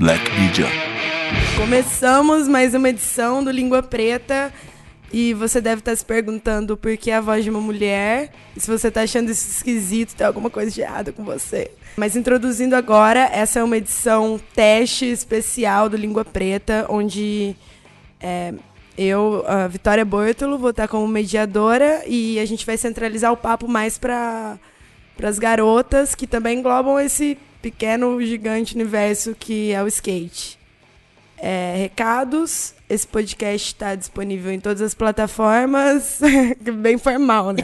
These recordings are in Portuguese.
Black Media. Começamos mais uma edição do Língua Preta. E você deve estar se perguntando por que a voz de uma mulher. Se você está achando isso esquisito, tem alguma coisa de errado com você. Mas introduzindo agora, essa é uma edição teste especial do Língua Preta, onde é, eu, a Vitória Bortolo, vou estar como mediadora e a gente vai centralizar o papo mais para as garotas que também englobam esse pequeno, gigante universo que é o skate. É, recados. Esse podcast está disponível em todas as plataformas. Bem formal, né?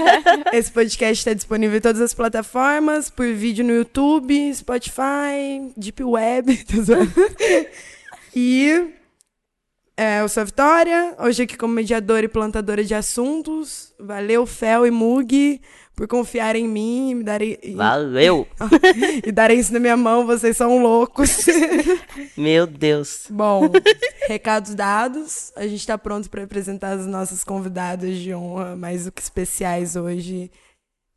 Esse podcast está disponível em todas as plataformas, por vídeo no YouTube, Spotify, Deep Web. e é, eu sou a Vitória, hoje aqui como mediadora e plantadora de assuntos. Valeu, Fel e Mug, por confiar em mim e me darem. Valeu! e darem isso na minha mão, vocês são loucos. Meu Deus. Bom, recados dados. A gente está pronto para apresentar as nossas convidadas de honra, mais do que especiais hoje.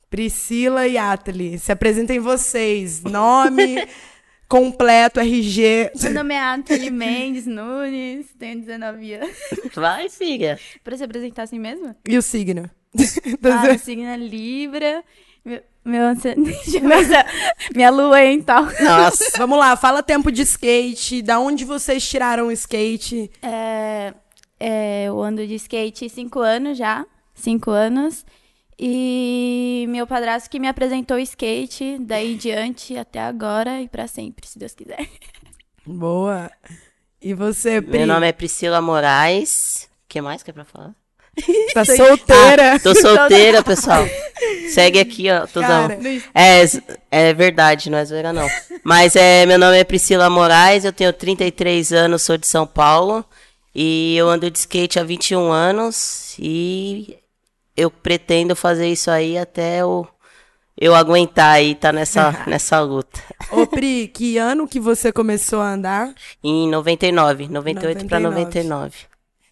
Priscila e Atali. Se apresentem vocês. Nome completo, RG. Meu nome é Atali Mendes Nunes, tenho 19 anos. Vai, filha. Pra se apresentar assim mesmo? E o signo? Ah, o signo é Libra. Meu, meu minha lua é em tal. Nossa. Vamos lá, fala tempo de skate, da onde vocês tiraram o skate? É, é, eu ando de skate cinco anos já, cinco anos. E meu padrasto que me apresentou o skate, daí em diante até agora e para sempre, se Deus quiser. Boa. E você, Pri? Meu nome é Priscila Moraes. O que mais que é pra falar? Tá solteira. Ah, tô solteira, pessoal. Segue aqui, ó. Cara, é, é verdade, não é zoeira, não. Mas é, meu nome é Priscila Moraes, eu tenho 33 anos, sou de São Paulo. E eu ando de skate há 21 anos. E eu pretendo fazer isso aí até eu, eu aguentar aí, tá nessa, nessa luta. Ô Pri, que ano que você começou a andar? Em 99, 98 para 99.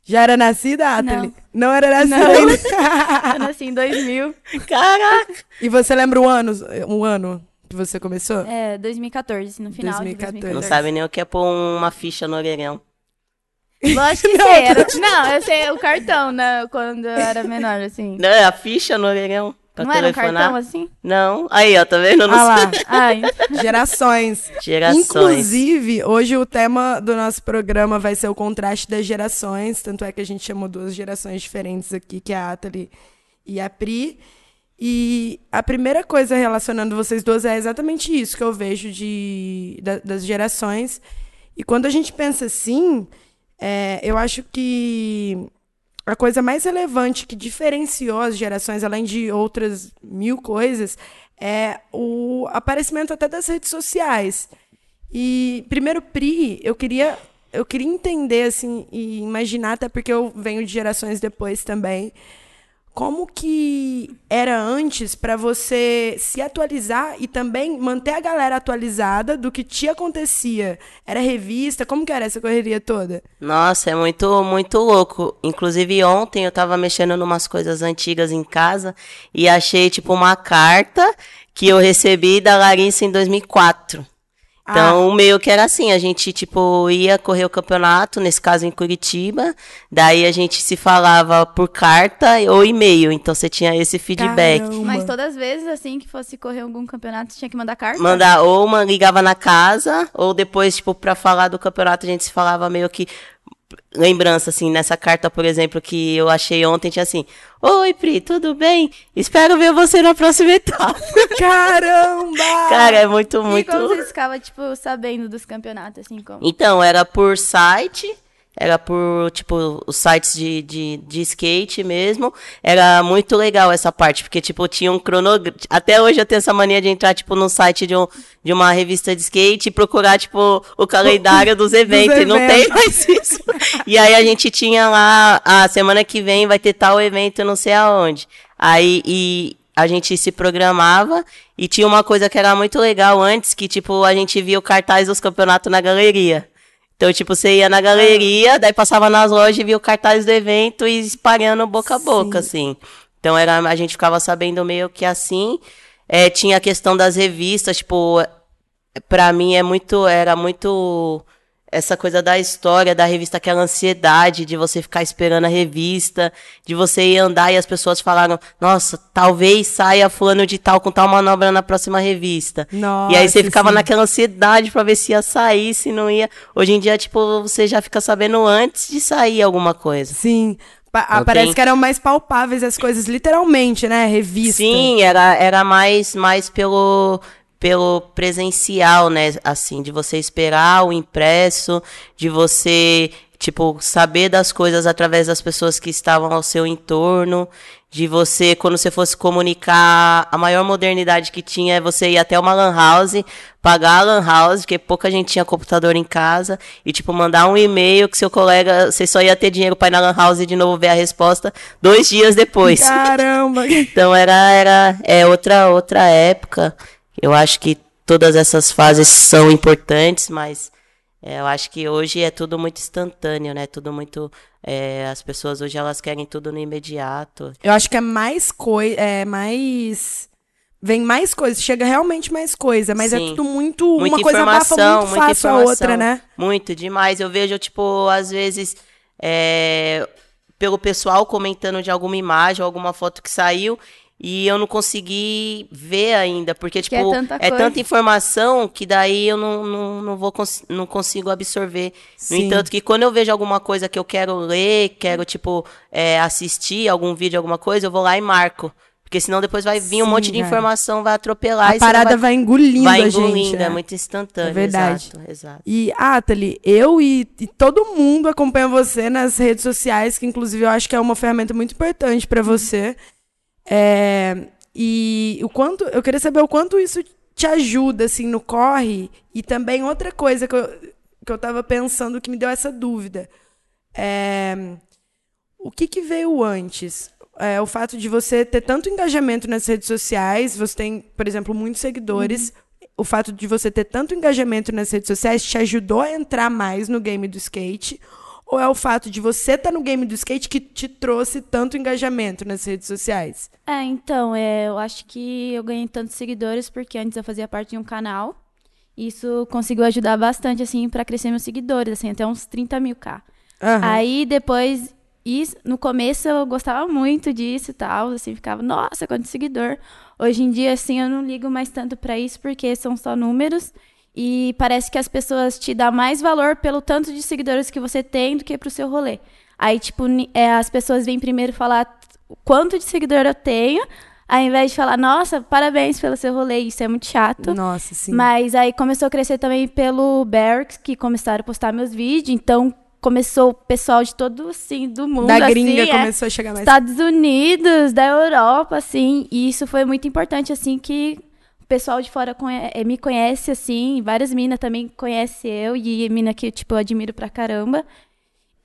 Já era nascida, Atali? Não. Não era nascida Não. ainda? eu nasci em 2000. Caraca! E você lembra o ano, um ano que você começou? É, 2014, no final 2014. de 2014. Não sabe nem o que é pôr uma ficha no orelhão. Lógico que não, sei. Era... Não, eu sei o cartão, né? Quando eu era menor, assim. Não, é a ficha no orelhão. Não era um cartão assim? Não. Aí, ó, tá vendo? Não ah lá. Ai. Gerações. Gerações. Inclusive, hoje o tema do nosso programa vai ser o contraste das gerações. Tanto é que a gente chamou duas gerações diferentes aqui, que é a Atali e a Pri. E a primeira coisa relacionando vocês duas é exatamente isso que eu vejo de, da, das gerações. E quando a gente pensa assim, é, eu acho que a coisa mais relevante que diferenciou as gerações, além de outras mil coisas, é o aparecimento até das redes sociais. E primeiro, Pri, eu queria eu queria entender assim e imaginar até porque eu venho de gerações depois também como que era antes para você se atualizar e também manter a galera atualizada do que te acontecia? Era revista? Como que era essa correria toda? Nossa, é muito, muito louco. Inclusive ontem eu tava mexendo em umas coisas antigas em casa e achei tipo uma carta que eu recebi da Larissa em 2004. Então, ah. meio que era assim, a gente, tipo, ia correr o campeonato, nesse caso em Curitiba, daí a gente se falava por carta ou e-mail, então você tinha esse feedback. Caramba. Mas todas as vezes, assim, que fosse correr algum campeonato, você tinha que mandar carta? Mandar, ou uma ligava na casa, ou depois, tipo, pra falar do campeonato, a gente se falava meio que lembrança, assim, nessa carta, por exemplo, que eu achei ontem, tinha assim: Oi, Pri, tudo bem? Espero ver você na próxima etapa. Caramba! Cara, é muito, muito. E como você ficava, tipo, sabendo dos campeonatos, assim, como? Então, era por site era por, tipo, os sites de, de, de skate mesmo. Era muito legal essa parte, porque, tipo, tinha um cronograma. Até hoje eu tenho essa mania de entrar, tipo, no site de, um, de uma revista de skate e procurar, tipo, o calendário dos eventos. Dos e não tem mais isso. e aí a gente tinha lá, a semana que vem vai ter tal evento, não sei aonde. Aí, e, a gente se programava e tinha uma coisa que era muito legal antes, que, tipo, a gente via o cartaz dos campeonatos na galeria. Então, tipo, você ia na galeria, daí passava nas lojas e via o cartaz do evento e espalhando boca a boca, Sim. assim. Então, era, a gente ficava sabendo meio que assim. É, tinha a questão das revistas, tipo, pra mim é muito, era muito essa coisa da história da revista, aquela ansiedade de você ficar esperando a revista, de você ir andar e as pessoas falaram, nossa, talvez saia fulano de tal com tal manobra na próxima revista. Nossa, e aí você ficava sim. naquela ansiedade pra ver se ia sair, se não ia. Hoje em dia, tipo, você já fica sabendo antes de sair alguma coisa. Sim. Pa- Não parece que eram mais palpáveis as coisas, literalmente, né? Revista. Sim, era, era mais, mais pelo, pelo presencial, né? Assim, de você esperar o impresso, de você, tipo, saber das coisas através das pessoas que estavam ao seu entorno, de você, quando você fosse comunicar, a maior modernidade que tinha é você ir até uma lan house, pagar a lan house, porque pouca gente tinha computador em casa, e, tipo, mandar um e-mail que seu colega, você só ia ter dinheiro para ir na lan house e de novo ver a resposta dois dias depois. Caramba! Então era, era é outra, outra época. Eu acho que todas essas fases são importantes, mas é, eu acho que hoje é tudo muito instantâneo, né? Tudo muito. é, as pessoas hoje elas querem tudo no imediato. Eu acho que é mais coisa. É mais. Vem mais coisa, chega realmente mais coisa, mas é Sim. tudo muito. Muita uma coisa abafa muito fácil a outra, né? Muito, demais. Eu vejo, tipo, às vezes, é, pelo pessoal comentando de alguma imagem ou alguma foto que saiu. E eu não consegui ver ainda, porque, tipo, é tanta é tanta informação que daí eu não, não, não, vou cons- não consigo absorver. No Sim. entanto, que quando eu vejo alguma coisa que eu quero ler, quero, tipo, é, assistir algum vídeo, alguma coisa, eu vou lá e marco. Porque senão depois vai vir um Sim, monte de cara. informação, vai atropelar. A e parada vai, engolindo vai a engolindo, gente. é né? muito instantâneo. É verdade. Exato, exato. E, Atali, eu e, e todo mundo acompanha você nas redes sociais, que inclusive eu acho que é uma ferramenta muito importante para você. É, e o quanto, eu queria saber o quanto isso te ajuda, assim, no corre. E também outra coisa que eu, que eu tava pensando que me deu essa dúvida. É, o que, que veio antes? É, o fato de você ter tanto engajamento nas redes sociais, você tem, por exemplo, muitos seguidores. O fato de você ter tanto engajamento nas redes sociais te ajudou a entrar mais no game do skate? Ou é o fato de você estar no game do skate que te trouxe tanto engajamento nas redes sociais? É, então, é, eu acho que eu ganhei tantos seguidores porque antes eu fazia parte de um canal. Isso conseguiu ajudar bastante, assim, pra crescer meus seguidores, assim, até uns 30 mil K. Aham. Aí depois, isso, no começo eu gostava muito disso e tal, assim, ficava, nossa, quanto seguidor. Hoje em dia, assim, eu não ligo mais tanto pra isso, porque são só números. E parece que as pessoas te dão mais valor pelo tanto de seguidores que você tem do que pro seu rolê. Aí, tipo, é, as pessoas vêm primeiro falar quanto de seguidor eu tenho, ao invés de falar, nossa, parabéns pelo seu rolê, isso é muito chato. Nossa, sim. Mas aí começou a crescer também pelo Berks, que começaram a postar meus vídeos. Então começou o pessoal de todo, assim, do mundo. da gringa assim, é, começou a chegar mais. Estados Unidos, da Europa, assim. E isso foi muito importante, assim, que pessoal de fora conhe- eh, me conhece, assim. Várias minas também conhecem eu. E mina que, tipo, eu admiro pra caramba.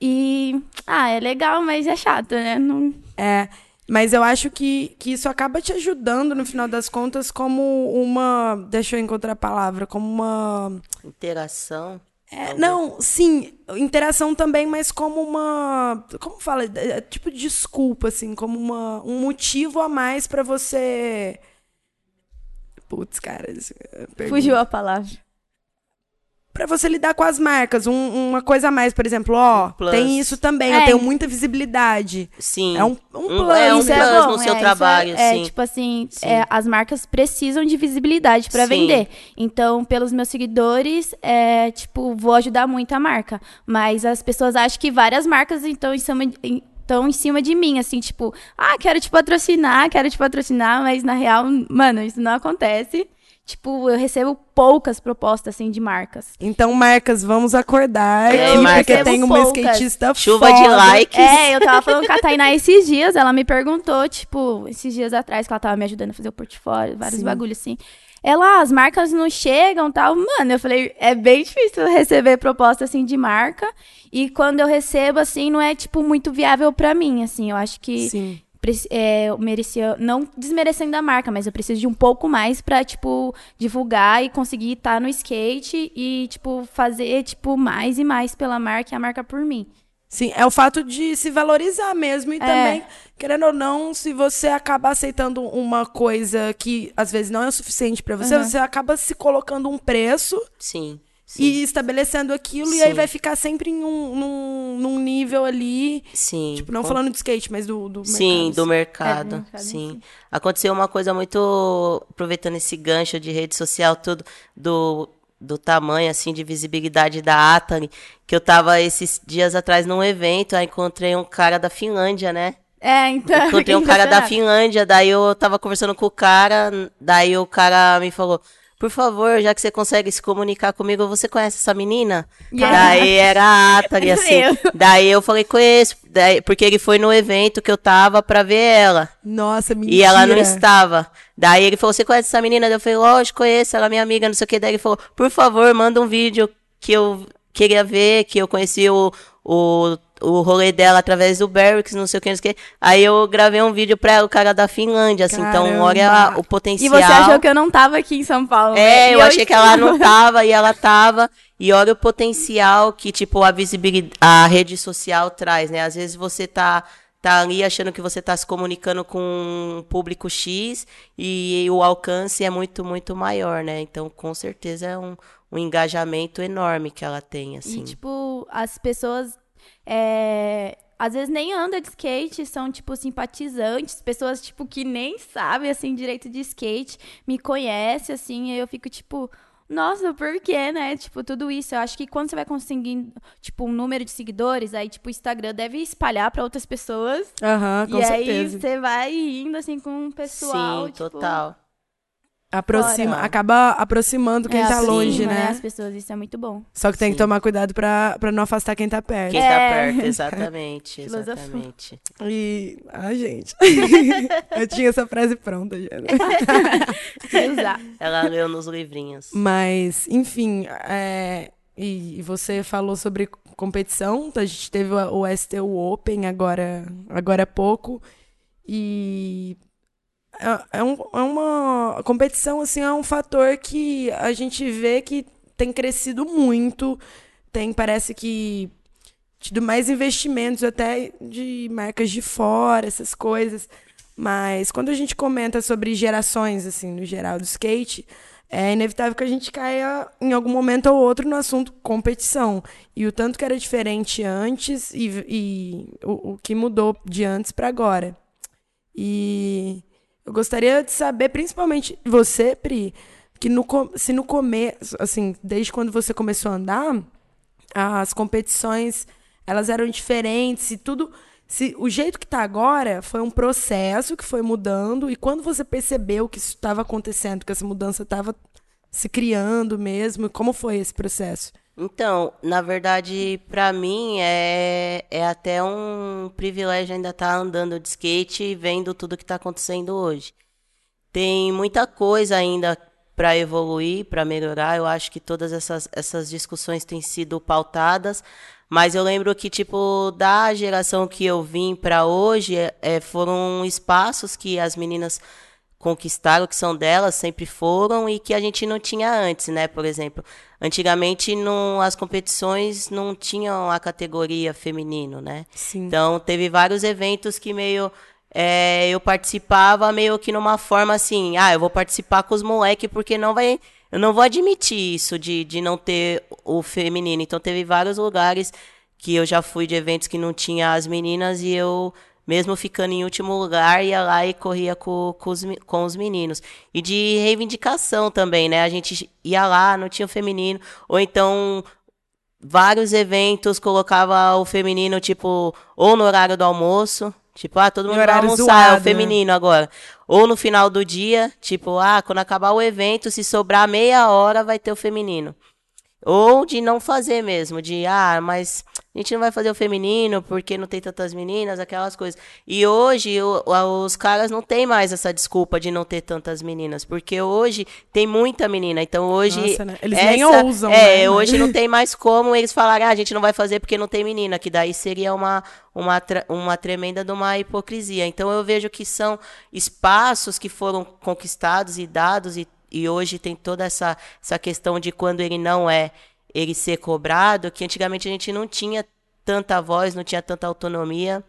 E, ah, é legal, mas é chato, né? Não... É, mas eu acho que, que isso acaba te ajudando, no final das contas, como uma. Deixa eu encontrar a palavra, como uma. Interação. É, não, sim, interação também, mas como uma. Como fala? É, Tipo, desculpa, assim, como uma, um motivo a mais pra você. Putz, cara. perdi. Fugiu a palavra. Pra você lidar com as marcas. um- uma coisa a mais, por exemplo, ó, Um plus. tem isso também, É. eu tenho muita visibilidade. Sim. É um, um plus. é um Isso é plus bom, no seu é, trabalho, é, sim. É, tipo assim, Sim. é, as marcas precisam de visibilidade pra Sim. vender. Então, pelos meus seguidores, é, tipo, vou ajudar muito a marca. Mas as pessoas acham que várias marcas estão em de, em- estão em cima de mim, assim, tipo, ah, quero te patrocinar, quero te patrocinar, mas na real, mano, isso não acontece. Tipo, eu recebo poucas propostas, assim, de marcas. Então, marcas, vamos acordar. É, porque tem uma poucas. skatista Chuva foda. de likes. É, eu tava falando com a Tainá esses dias, ela me perguntou, tipo, esses dias atrás, que ela tava me ajudando a fazer o portfólio, vários Sim. bagulhos assim. Ela, as marcas não chegam tal. Mano, eu falei, é bem difícil receber proposta assim de marca. E quando eu recebo, assim, não é, tipo, muito viável pra mim, assim. Eu acho que Sim. é, eu merecia, não desmerecendo a marca, mas eu preciso de um pouco mais pra, tipo, divulgar e conseguir estar no skate e, tipo, fazer, tipo, mais e mais pela marca e a marca por mim. Sim, é o fato de se valorizar mesmo e É. também, querendo ou não, se você acaba aceitando uma coisa que às vezes não é o suficiente pra você, Uhum. você acaba se colocando um preço Sim. sim. e estabelecendo aquilo e aí Sim. vai ficar sempre em um, num, num nível ali, Sim. tipo, não com- falando de skate, mas do, do Sim, mercado. do assim. mercado. É, do mercado sim. si. Aconteceu uma coisa muito. Aproveitando esse gancho de rede social, tudo, do, do tamanho, assim, de visibilidade da Atari, que eu tava esses dias atrás num evento, aí encontrei um cara da Finlândia, né? É, então. Encontrei um cara da. Finlândia, daí eu tava conversando com o cara, daí o cara me falou. Por favor, já que você consegue se comunicar comigo, você conhece essa menina? Yeah. Daí era a Atari, assim. Daí eu falei, conheço. Daí, porque ele foi no evento que eu tava pra ver ela. Nossa, mentira. E ela não estava. Daí ele falou, você conhece essa menina? Daí eu falei, lógico, conheço, ela é minha amiga, não sei o que. Daí ele falou, por favor, manda um vídeo que eu queria ver, que eu conheci o, o, o rolê dela através do Barracks, não sei o que, não sei o que. Aí eu gravei um vídeo pra ela, o cara da Finlândia, assim. Então, Caramba. olha o E potencial. você achou que eu não tava aqui em São Paulo, né? É, E eu achei que ela não tava e ela tava. E olha o potencial que, tipo, a visibilidade, a rede social traz, né? Às vezes você tá, tá ali achando que você tá se comunicando com um público X e o alcance é muito, muito maior, né? Então, com certeza é um, um engajamento enorme que ela tem, assim. E, tipo, as pessoas. É, às vezes nem andam de skate, são, tipo, simpatizantes, pessoas, tipo, que nem sabem, assim, direito de skate, me conhecem, assim, e eu fico, tipo. Nossa, por quê, né? Tipo, tudo isso. Eu acho que quando você vai conseguindo, tipo, um número de seguidores, aí, tipo, o Instagram deve espalhar pra outras pessoas. Aham, com e certeza. aí você vai indo, assim, com o pessoal. Sim, tipo, total. Aproxima, Fora. acaba aproximando quem é, tá longe, aproxima, né? As pessoas, isso é muito bom. Só que tem que tomar cuidado pra, pra não afastar quem tá perto. Quem tá É. perto, exatamente, exatamente. E. Ah, gente. eu tinha essa frase pronta já. né? Usar. Ela leu nos livrinhos. Mas, enfim, é, e, e você falou sobre competição. A gente teve o, o STU Open agora, agora há pouco. E é, é, um- é uma a competição, assim, é um fator que a gente vê que tem crescido muito. Tem, parece que tido mais investimentos até de marcas de fora, essas coisas. Mas quando a gente comenta sobre gerações, assim, no geral do skate, é inevitável que a gente caia em algum momento ou outro no assunto competição. E o tanto que era diferente antes e, e o, o que mudou de antes para agora. E eu gostaria de saber, principalmente você, Pri, que no, se no começo, assim, desde quando você começou a andar, as competições elas eram diferentes, se tudo. Se o jeito que tá agora foi um processo que foi mudando, e quando você percebeu que isso estava acontecendo, que essa mudança estava se criando mesmo, como foi esse processo? Então, na verdade, pra mim é, é até um privilégio ainda estar andando de skate e vendo tudo que tá acontecendo hoje. Tem muita coisa ainda para evoluir, para melhorar. Eu acho que todas essas, essas discussões têm sido pautadas, mas eu lembro que, tipo, da geração que eu vim para hoje, é, foram espaços que as meninas conquistaram, que são delas, sempre foram, e que a gente não tinha antes, né? Por exemplo, antigamente não, as competições não tinham a categoria feminino, né? Sim. Então, teve vários eventos que meio. é, eu participava meio que numa forma assim, ah, eu vou participar com os moleques porque não vai. Eu não vou admitir isso de, de não ter o feminino. Então, teve vários lugares que eu já fui de eventos que não tinha as meninas e eu, mesmo ficando em último lugar, ia lá e corria com, com, os, com os meninos. E de reivindicação também, né? A gente ia lá, não tinha o feminino. Ou então, vários eventos colocava o feminino, tipo, ou no horário do almoço. Tipo, ah, todo mundo vai almoçar, é zoado, o feminino agora. Ou no final do dia, tipo, ah, quando acabar o evento, se sobrar meia hora, vai ter o feminino. Ou de não fazer mesmo, de, ah, mas a gente não vai fazer o feminino porque não tem tantas meninas, aquelas coisas. E hoje o- os caras não têm mais essa desculpa de não ter tantas meninas, porque hoje tem muita menina. Então hoje. Nossa, né? Eles nem ousam, É, né, hoje não tem mais como eles falarem, ah, a gente não vai fazer porque não tem menina, que daí seria uma, uma, uma tremenda de uma hipocrisia. Então eu vejo que são espaços que foram conquistados e dados e, e hoje tem toda essa, essa questão de quando ele não é, ele ser cobrado, que antigamente a gente não tinha tanta voz, não tinha tanta autonomia.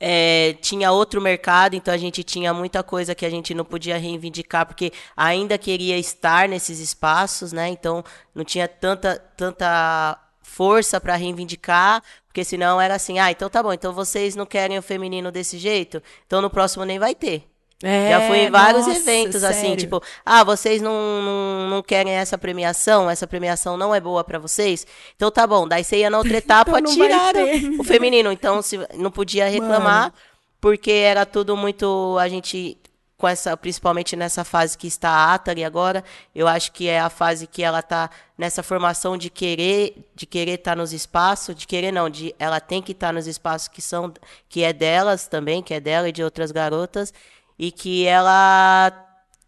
É, tinha outro mercado, então a gente tinha muita coisa que a gente não podia reivindicar, porque ainda queria estar nesses espaços, né? Então não tinha tanta, tanta força para reivindicar, porque senão era assim, ah, então tá bom, então vocês não querem o feminino desse jeito, então no próximo nem vai ter. É, Já fui em vários nossa, eventos, assim, sério. tipo, ah, vocês não, não, não querem essa premiação, essa premiação não é boa pra vocês, então tá bom, daí você ia na outra etapa, Então não vai tiraram o feminino, então se, não podia reclamar, Mano. porque era tudo muito, a gente, com essa, principalmente nessa fase que está a Atari agora, eu acho que é a fase que ela tá nessa formação de querer, de querer estar nos espaços, de querer não, de ela tem que estar nos espaços que são, que é delas também, que é dela e de outras garotas, e que ela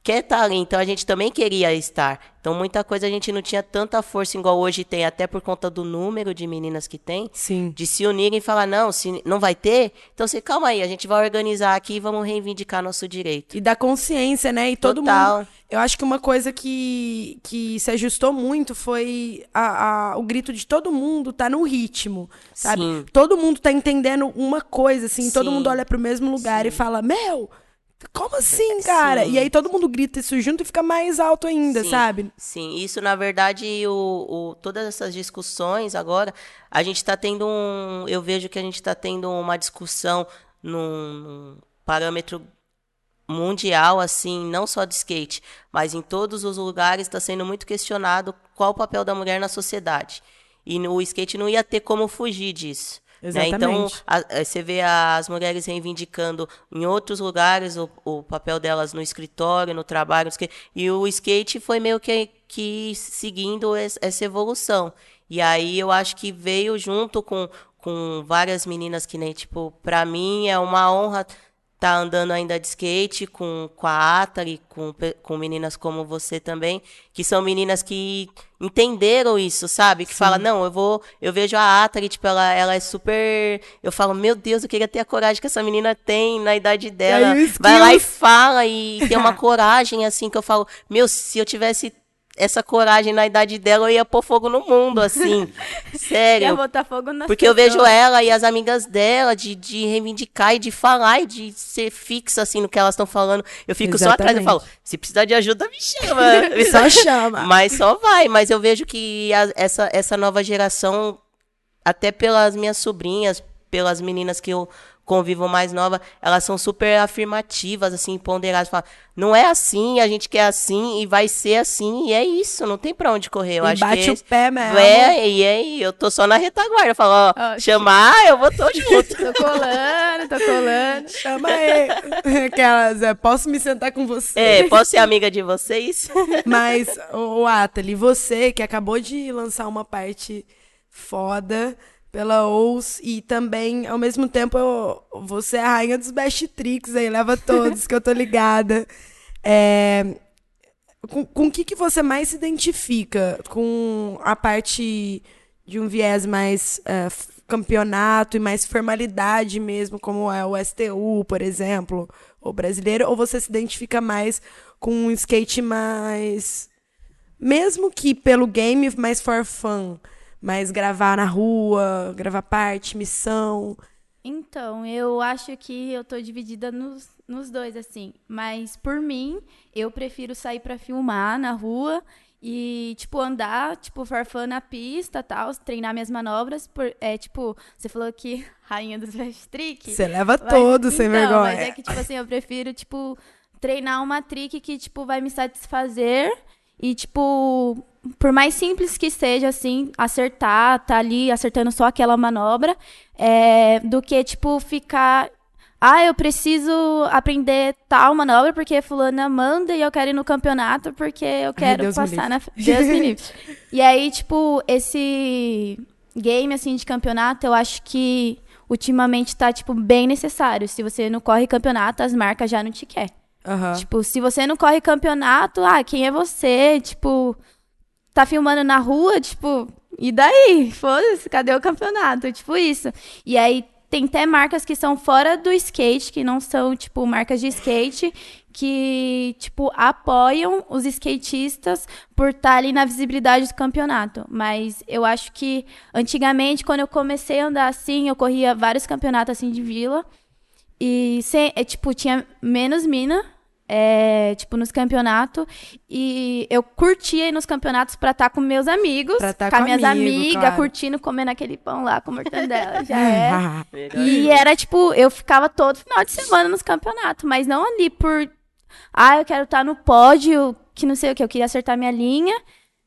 quer estar ali, então a gente também queria estar. Então muita coisa a gente não tinha tanta força igual hoje tem, até por conta do número de meninas que tem, Sim. de se unirem e falar, não, se não vai ter, então você calma aí, a gente vai organizar aqui e vamos reivindicar nosso direito. E da consciência, né? E todo Total. mundo. Eu acho que uma coisa que, que se ajustou muito foi a, a- o grito de todo mundo tá no ritmo, sabe? Sim. Todo mundo tá entendendo uma coisa, assim, todo Sim. mundo olha pro mesmo lugar e Sim. fala, meu, como assim, cara? Sim. E aí todo mundo grita isso junto e fica mais alto ainda, Sim, sabe? Sim, isso na verdade, o, o- todas essas discussões agora, a gente está tendo um. Eu vejo que a gente está tendo uma discussão num, parâmetro mundial, assim, não só de skate, mas em todos os lugares está sendo muito questionado qual o papel da mulher na sociedade. E no, o skate não ia ter como fugir disso. Né? Então, Exatamente. a- a- você vê as mulheres reivindicando em outros lugares o, o papel delas no escritório, no trabalho, e o skate foi meio que, que seguindo es- essa evolução. E aí eu acho que veio junto com, com várias meninas que nem, tipo, pra mim é uma honra estar andando ainda de skate com, com a Atari, com, com meninas como você também, que são meninas que entenderam isso, sabe? Que fala, não, eu vou, eu vejo a Atari, tipo, ela, ela é super, eu falo, meu Deus, eu queria ter a coragem que essa menina tem na idade dela. aí Vai lá e fala e tem uma coragem assim que eu falo, meu, se eu tivesse essa coragem na idade dela, eu ia pôr fogo no mundo, assim. Sério. Ia botar fogo nas Porque eu vejo pessoas. ela e as amigas dela de, de reivindicar e de falar e de ser fixa, assim, no que elas estão falando. Eu fico só atrás e Exatamente. falo, se precisar de ajuda, me chama. Só chama. Mas só vai. Mas eu vejo que a- essa, essa nova geração, até pelas minhas sobrinhas, pelas meninas que eu convivo mais nova, elas são super afirmativas, assim, ponderadas. Falam, não é assim, a gente quer assim e vai ser assim, e é isso, não tem pra onde correr. Eu E acho bate que o pé mesmo. é, e aí, eu tô só na retaguarda. Eu falo, ó, Ó, chamar, eu vou tô junto. Tô colando, tô colando. Chama aí. Aquelas, é, posso me sentar com você? É, posso ser amiga de vocês? Mas, o Atali, você que acabou de lançar uma parte foda pela OUS e também, ao mesmo tempo, eu- você é a rainha dos best tricks aí, leva todos, que eu tô ligada. É, com, o que, que você mais se identifica? Com a parte de um viés mais f- campeonato e mais formalidade mesmo, como é o STU, por exemplo, ou brasileiro, ou você se identifica mais com um skate mais. Mesmo que pelo game, mais for fun? Mais gravar na rua, gravar parte, missão. Então, eu acho que eu tô dividida nos, nos dois, assim. Mas, por mim, eu prefiro sair pra filmar na rua e, tipo, andar, tipo, farfã na pista tal, treinar minhas manobras. Por, é, tipo, você falou que rainha dos fast trick. Você leva Mas- todos sem então, vergonha. Mas é que, tipo assim, eu prefiro, tipo, treinar uma trick que, tipo, vai me satisfazer e, tipo, por mais simples que seja, assim, acertar, tá ali acertando só aquela manobra, é, do que, tipo, ficar. Ah, eu preciso aprender tal manobra porque fulana manda e eu quero ir no campeonato porque eu quero me passar na. Deus me livre. E aí, tipo, esse game, assim, de campeonato, eu acho que ultimamente tá, tipo, bem necessário. Se você não corre campeonato, as marcas já não te quer. Aham. Tipo, se você não corre campeonato, ah, quem é você? Tipo, tá filmando na rua, tipo, e daí? Foda-se, cadê o campeonato? Tipo isso. E aí tem até marcas que são fora do skate, que não são, tipo, marcas de skate, que, tipo, apoiam os skatistas por estar ali na visibilidade do campeonato. Mas eu acho que antigamente, quando eu comecei a andar assim, eu corria vários campeonatos assim de vila. E, sem, é, tipo, tinha menos mina é, tipo, nos campeonatos. E eu curtia ir nos campeonatos pra estar tá com meus amigos, Pra tá com, com as minhas amigo, amigas, claro. curtindo, comendo aquele pão lá com mortandela. Já é. E era tipo, eu ficava todo final de semana nos campeonatos, mas não ali por. Ah, eu quero estar no pódio, que não sei o que, eu queria acertar minha linha.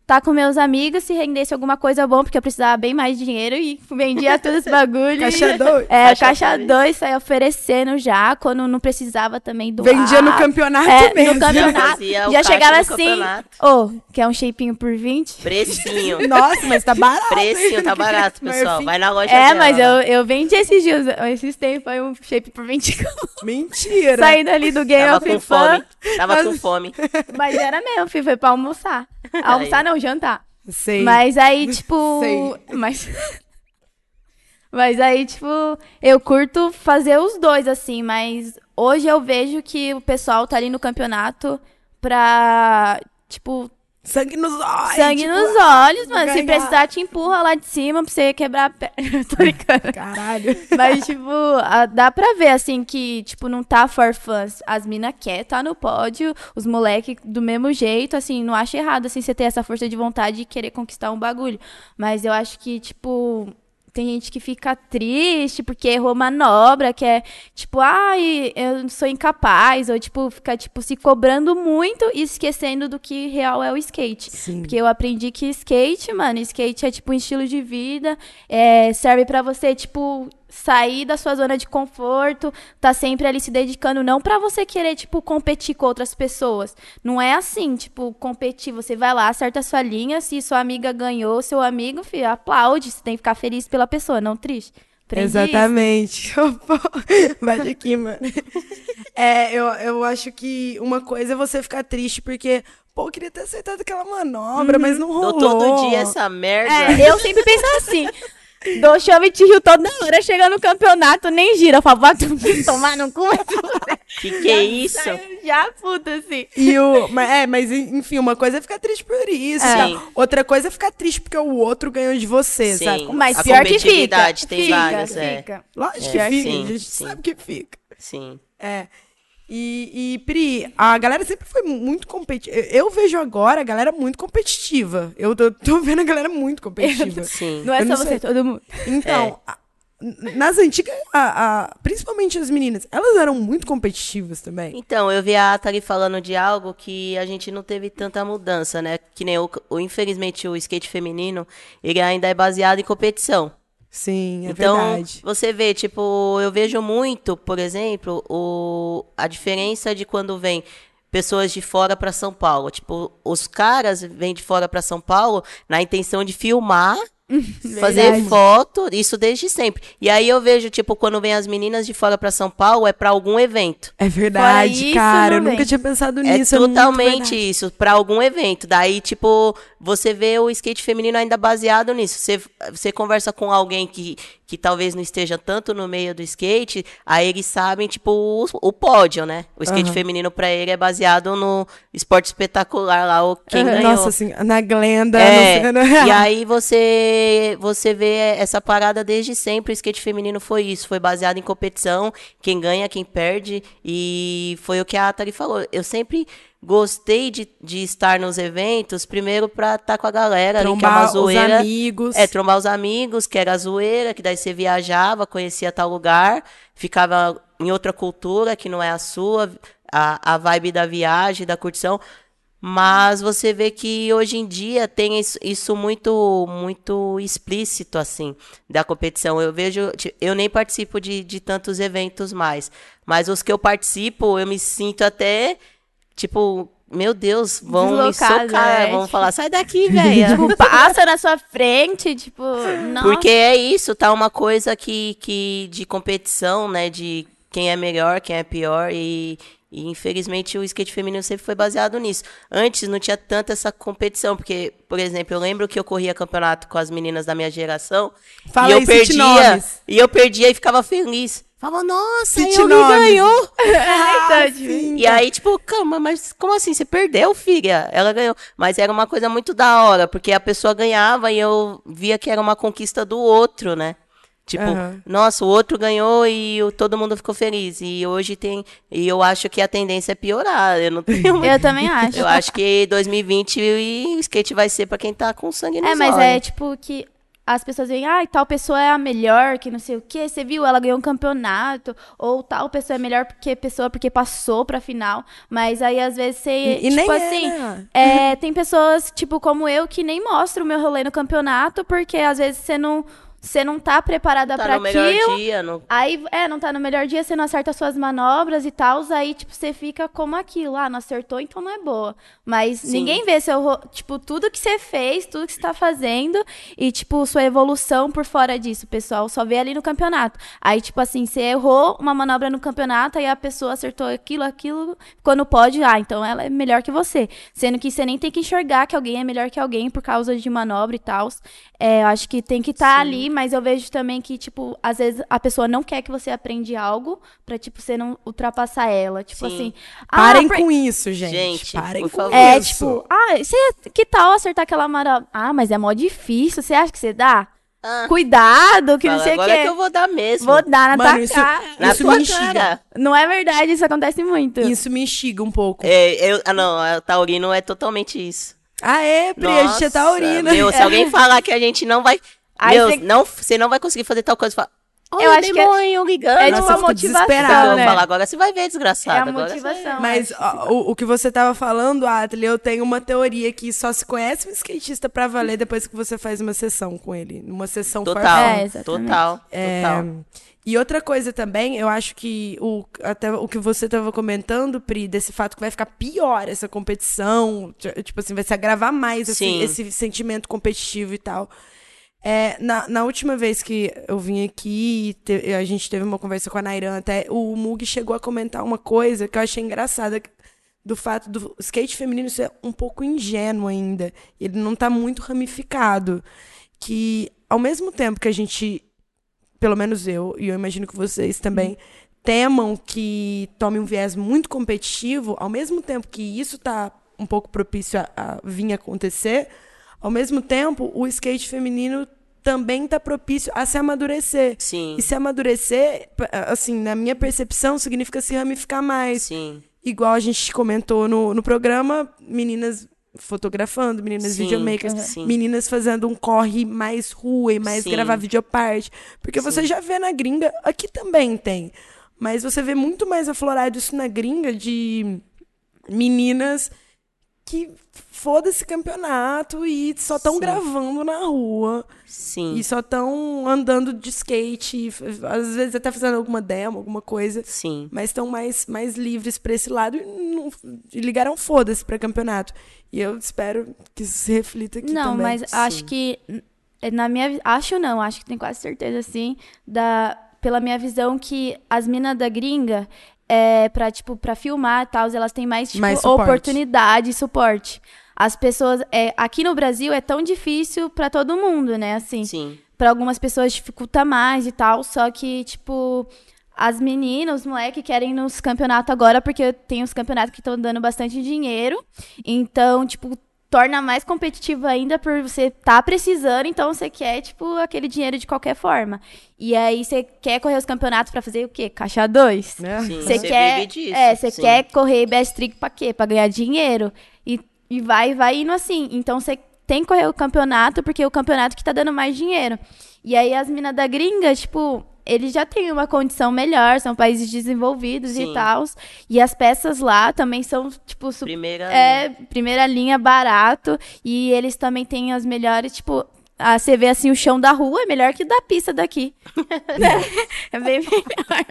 Tá com meus amigos, se rendesse alguma coisa bom, porque eu precisava bem mais de dinheiro e vendia todo esse bagulho. Caixa dois. É, Caixa caixa dois. 2, saía oferecendo já, quando não precisava também doar. Vendia no campeonato É, mesmo. no campeonato. Já chegava assim, ô, quer um shapinho por 20? Precinho. Nossa, mas tá barato. Precinho, tá barato, Mas pessoal. Vai na loja É, dela. mas eu, eu vendi esses dias, esses tempos, foi um shape por 20 Mentira. Saindo ali do Game Tava of com Fun. fome. Tava com fome. Mas era mesmo, filho, foi pra almoçar. Almoçar não, jantar. Sei. Mas aí, tipo. Sei. Mas. Mas aí, tipo, eu curto fazer os dois, assim, mas hoje eu vejo que o pessoal tá ali no campeonato pra, tipo, Sangue nos olhos. sangue tipo, nos olhos, mano. Se precisar, te empurra lá de cima pra você quebrar a perna. Tô brincando. Caralho. Mas, tipo, a- dá pra ver, assim, que, tipo, não tá for fãs. As minas quer tá no pódio, os moleque do mesmo jeito, assim, não acho errado, assim, você ter essa força de vontade de querer conquistar um bagulho. Mas eu acho que, tipo, tem gente que fica triste porque errou manobra, que é, tipo, ai, eu sou incapaz, ou, tipo, fica, tipo, se cobrando muito e esquecendo do que real é o skate. Sim. Porque eu aprendi que skate, mano, skate é tipo um estilo de vida, é, serve pra você, tipo, sair da sua zona de conforto, tá sempre ali se dedicando, não pra você querer, tipo, competir com outras pessoas. Não é assim, tipo, competir, você vai lá, acerta a sua linha, se sua amiga ganhou, seu amigo, filho, aplaude, você tem que ficar feliz pela pessoa, não triste. Aprendi. Exatamente. Bate aqui, mano. É, eu, eu acho que uma coisa é você ficar triste porque, pô, eu queria ter aceitado aquela manobra, mas não rolou. Dou todo dia essa merda. É, eu sempre penso assim. Dou chave de rio toda hora, chega no campeonato, nem gira. Eu falo, vai tomar no cu. Que que é isso? Saio Já puta, assim. E o, mas, é, mas enfim, uma coisa é ficar triste por isso. É. tá? Outra coisa é ficar triste porque o outro ganhou de você, Sim. sabe? Mas A pior que fica. competitividade tem fica, várias, é. fica. Lógico É, que fica, sim, a gente sim. sabe que fica. Sim. É. E, e, Pri, a galera sempre foi muito competitiva. Eu vejo agora a galera muito competitiva. Eu tô, tô vendo a galera muito competitiva. Sim. Não é Eu só não você, sei. todo mundo. Então, a- n- nas antigas, a- a- principalmente as meninas, elas eram muito competitivas também. Então, eu vi a Atari falando de algo que a gente não teve tanta mudança, né? Que nem o, o- infelizmente o skate feminino, ele ainda é baseado em competição. Sim, é então, verdade. você vê, tipo, eu vejo muito, por exemplo, o, a diferença de quando vem pessoas de fora para São Paulo. Tipo, os caras vêm de fora para São Paulo na intenção de filmar, fazer foto, isso desde sempre. E aí eu vejo, tipo, quando vem as meninas de fora para São Paulo, é para algum evento. É verdade, isso, cara. Eu nunca tinha pensado É nisso. muito totalmente verdade. isso, pra algum evento. Daí, tipo, você vê o skate feminino ainda baseado nisso. Você, você conversa com alguém que, que talvez não esteja tanto no meio do skate, aí eles sabem, tipo, o, o pódio, né? O skate Aham. feminino pra ele é baseado no esporte espetacular lá, o quem Aham, ganhou. Nossa, assim, na Glenda. É, né? e aí você você vê essa parada desde sempre, o skate feminino foi isso, foi baseado em competição, quem ganha, quem perde, e foi o que a Atari falou. Eu sempre gostei de, de estar nos eventos, primeiro pra estar com a galera ali, que é uma Trombar os zoeira. amigos. É, trombar os amigos, que era a zoeira, que daí você viajava, conhecia tal lugar, ficava em outra cultura que não é a sua, a, a vibe da viagem, da curtição. Mas você vê que hoje em dia tem isso, isso muito muito explícito, assim, da competição. Eu vejo, eu nem participo de, de tantos eventos mais, mas os que eu participo, eu me sinto até, tipo, meu Deus, vão me socar, é, vão falar, sai daqui, velho. Tipo, passa na sua frente, tipo, nossa. Porque é isso, tá uma coisa que, que de competição, né? De quem é melhor, quem é pior. E, e, infelizmente o skate feminino sempre foi baseado nisso. Antes não tinha tanta essa competição, porque, por exemplo, eu lembro que eu corria campeonato com as meninas da minha geração. Fala e eu perdia. E eu perdia e ficava feliz. Falava, nossa, eu nomes. ganhou. então, tipo, E aí, tipo, calma, mas como assim? Você perdeu, filha? Ela ganhou. Mas era uma coisa muito da hora, porque a pessoa ganhava e eu via que era uma conquista do outro, né? Tipo, Aham. nossa, o outro ganhou e o- todo mundo ficou feliz. E hoje tem. E eu acho que a tendência é piorar. Eu não tenho. eu também acho. Eu acho que 2020 o skate vai ser pra quem tá com sangue nos É, mas olhos. é tipo que as pessoas veem, ah, tal pessoa é a melhor, que não sei o quê. Você viu, ela ganhou um campeonato. Ou tal pessoa é melhor porque pessoa porque passou pra final. Mas aí, às vezes, você. E, tipo nem assim. é, né? É, tem pessoas, tipo, como eu, que nem mostram o meu rolê no campeonato, porque às vezes você não, você não tá preparada tá pra no melhor aquilo. dia. No... Aí, é, não tá no melhor dia, você não acerta suas manobras e tal, aí, tipo, você fica como aquilo. Ah, não acertou, então não é boa. Mas Sim. ninguém vê seu, tipo, tudo que você fez, tudo que você tá fazendo e, tipo, sua evolução por fora disso, o pessoal só vê ali no campeonato. Aí, tipo assim, você errou uma manobra no campeonato, aí a pessoa acertou aquilo, aquilo, no pódio, ah, então ela é melhor que você. Sendo que você nem tem que enxergar que alguém é melhor que alguém por causa de manobra e tal. É, eu acho que tem que estar ali, mas eu vejo também que, tipo, às vezes a pessoa não quer que você aprende algo pra, tipo, você não ultrapassar ela. Tipo Sim. assim. Parem ah, por- com isso, gente. Gente, Parem por com favor. É, isso. tipo, ah, você, que tal acertar aquela manobra? Ah, mas é mó difícil. Você acha que você dá? Ah, Cuidado, que não fala, sei o agora quê. que eu vou dar mesmo. Vou dar na Mano, tua isso- cara. Na isso tua me instiga. cara. Não é verdade, isso acontece muito. Isso me instiga um pouco. É, eu, ah, não, a Taurino é totalmente isso. Ah, é, Pri, a gente é Nossa, taurina. Meu, se alguém falar que a gente não vai. Aí meu, cê- não, você não vai conseguir fazer tal coisa. Fala, Olha Eu o acho que é- demônio ligando. É Nossa, tipo a fico motivação, desesperada, eu né? falar agora, você vai ver, É desgraçado. a agora motivação. Mas é. ó, o, o que você tava falando, Atli, eu tenho uma teoria que só se conhece um skatista pra valer depois que você faz uma sessão com ele. Uma sessão Total. É, total, É, total. E outra coisa também, eu acho que o, até o que você estava comentando, Pri, desse fato que vai ficar pior essa competição, ti- tipo assim, vai se agravar mais esse, Sim. esse sentimento competitivo e tal. É, na, na última vez que eu vim aqui, te- a gente teve uma conversa com a Nairan, até o Mug chegou a comentar uma coisa que eu achei engraçada, do fato do skate feminino ser um pouco ingênuo ainda. Ele não tá muito ramificado. Que, ao mesmo tempo que a gente pelo menos eu, e eu imagino que vocês também, temam que tome um viés muito competitivo, ao mesmo tempo que isso está um pouco propício a, a vir acontecer, ao mesmo tempo o skate feminino também está propício a se amadurecer. Sim, E se amadurecer, assim, na minha percepção, significa se ramificar mais. sim. Igual a gente comentou no, no programa, meninas fotografando, meninas Sim, videomakers, sim. meninas fazendo um corre mais rua e mais Sim. gravar videoparte. Porque você já vê na gringa, aqui também tem. Mas você vê muito mais aflorado isso na gringa de meninas que foda-se campeonato e só estão Sim. gravando na rua. Sim. E só estão andando de skate, às vezes até fazendo alguma demo, alguma coisa Sim. mas estão mais, mais livres para esse lado e, não, e ligaram foda-se para campeonato. E eu espero que isso se reflita aqui Não, também. mas acho que na minha acho não, acho que tenho quase certeza assim, da pela minha visão que as minas da gringa é para tipo para filmar e tal, elas têm mais tipo Mais oportunidade e suporte. As pessoas é, aqui no Brasil é tão difícil pra todo mundo, né? Assim, Sim. Pra algumas pessoas dificulta mais e tal, só que, tipo, as meninas, os moleques querem nos campeonatos agora, porque tem os campeonatos que estão dando bastante dinheiro. Então, tipo, torna mais competitivo ainda por você tá precisando, então você quer, tipo, aquele dinheiro de qualquer forma. E aí você quer correr os campeonatos pra fazer o quê? Caixa 2. Né? Sim. Você quer, disso, é, você sim. quer correr best trick pra quê? Pra ganhar dinheiro. E, e vai, vai indo assim. Então você tem que correr o campeonato porque é o campeonato que tá dando mais dinheiro. E aí as minas da gringa, tipo, eles já têm uma condição melhor, são países desenvolvidos Sim. e tal. E as peças lá também são, tipo, Primeira. é, primeira linha, barato. E eles também têm as melhores, tipo. Ah, você vê assim, o chão da rua é melhor que o da pista daqui. é bem melhor.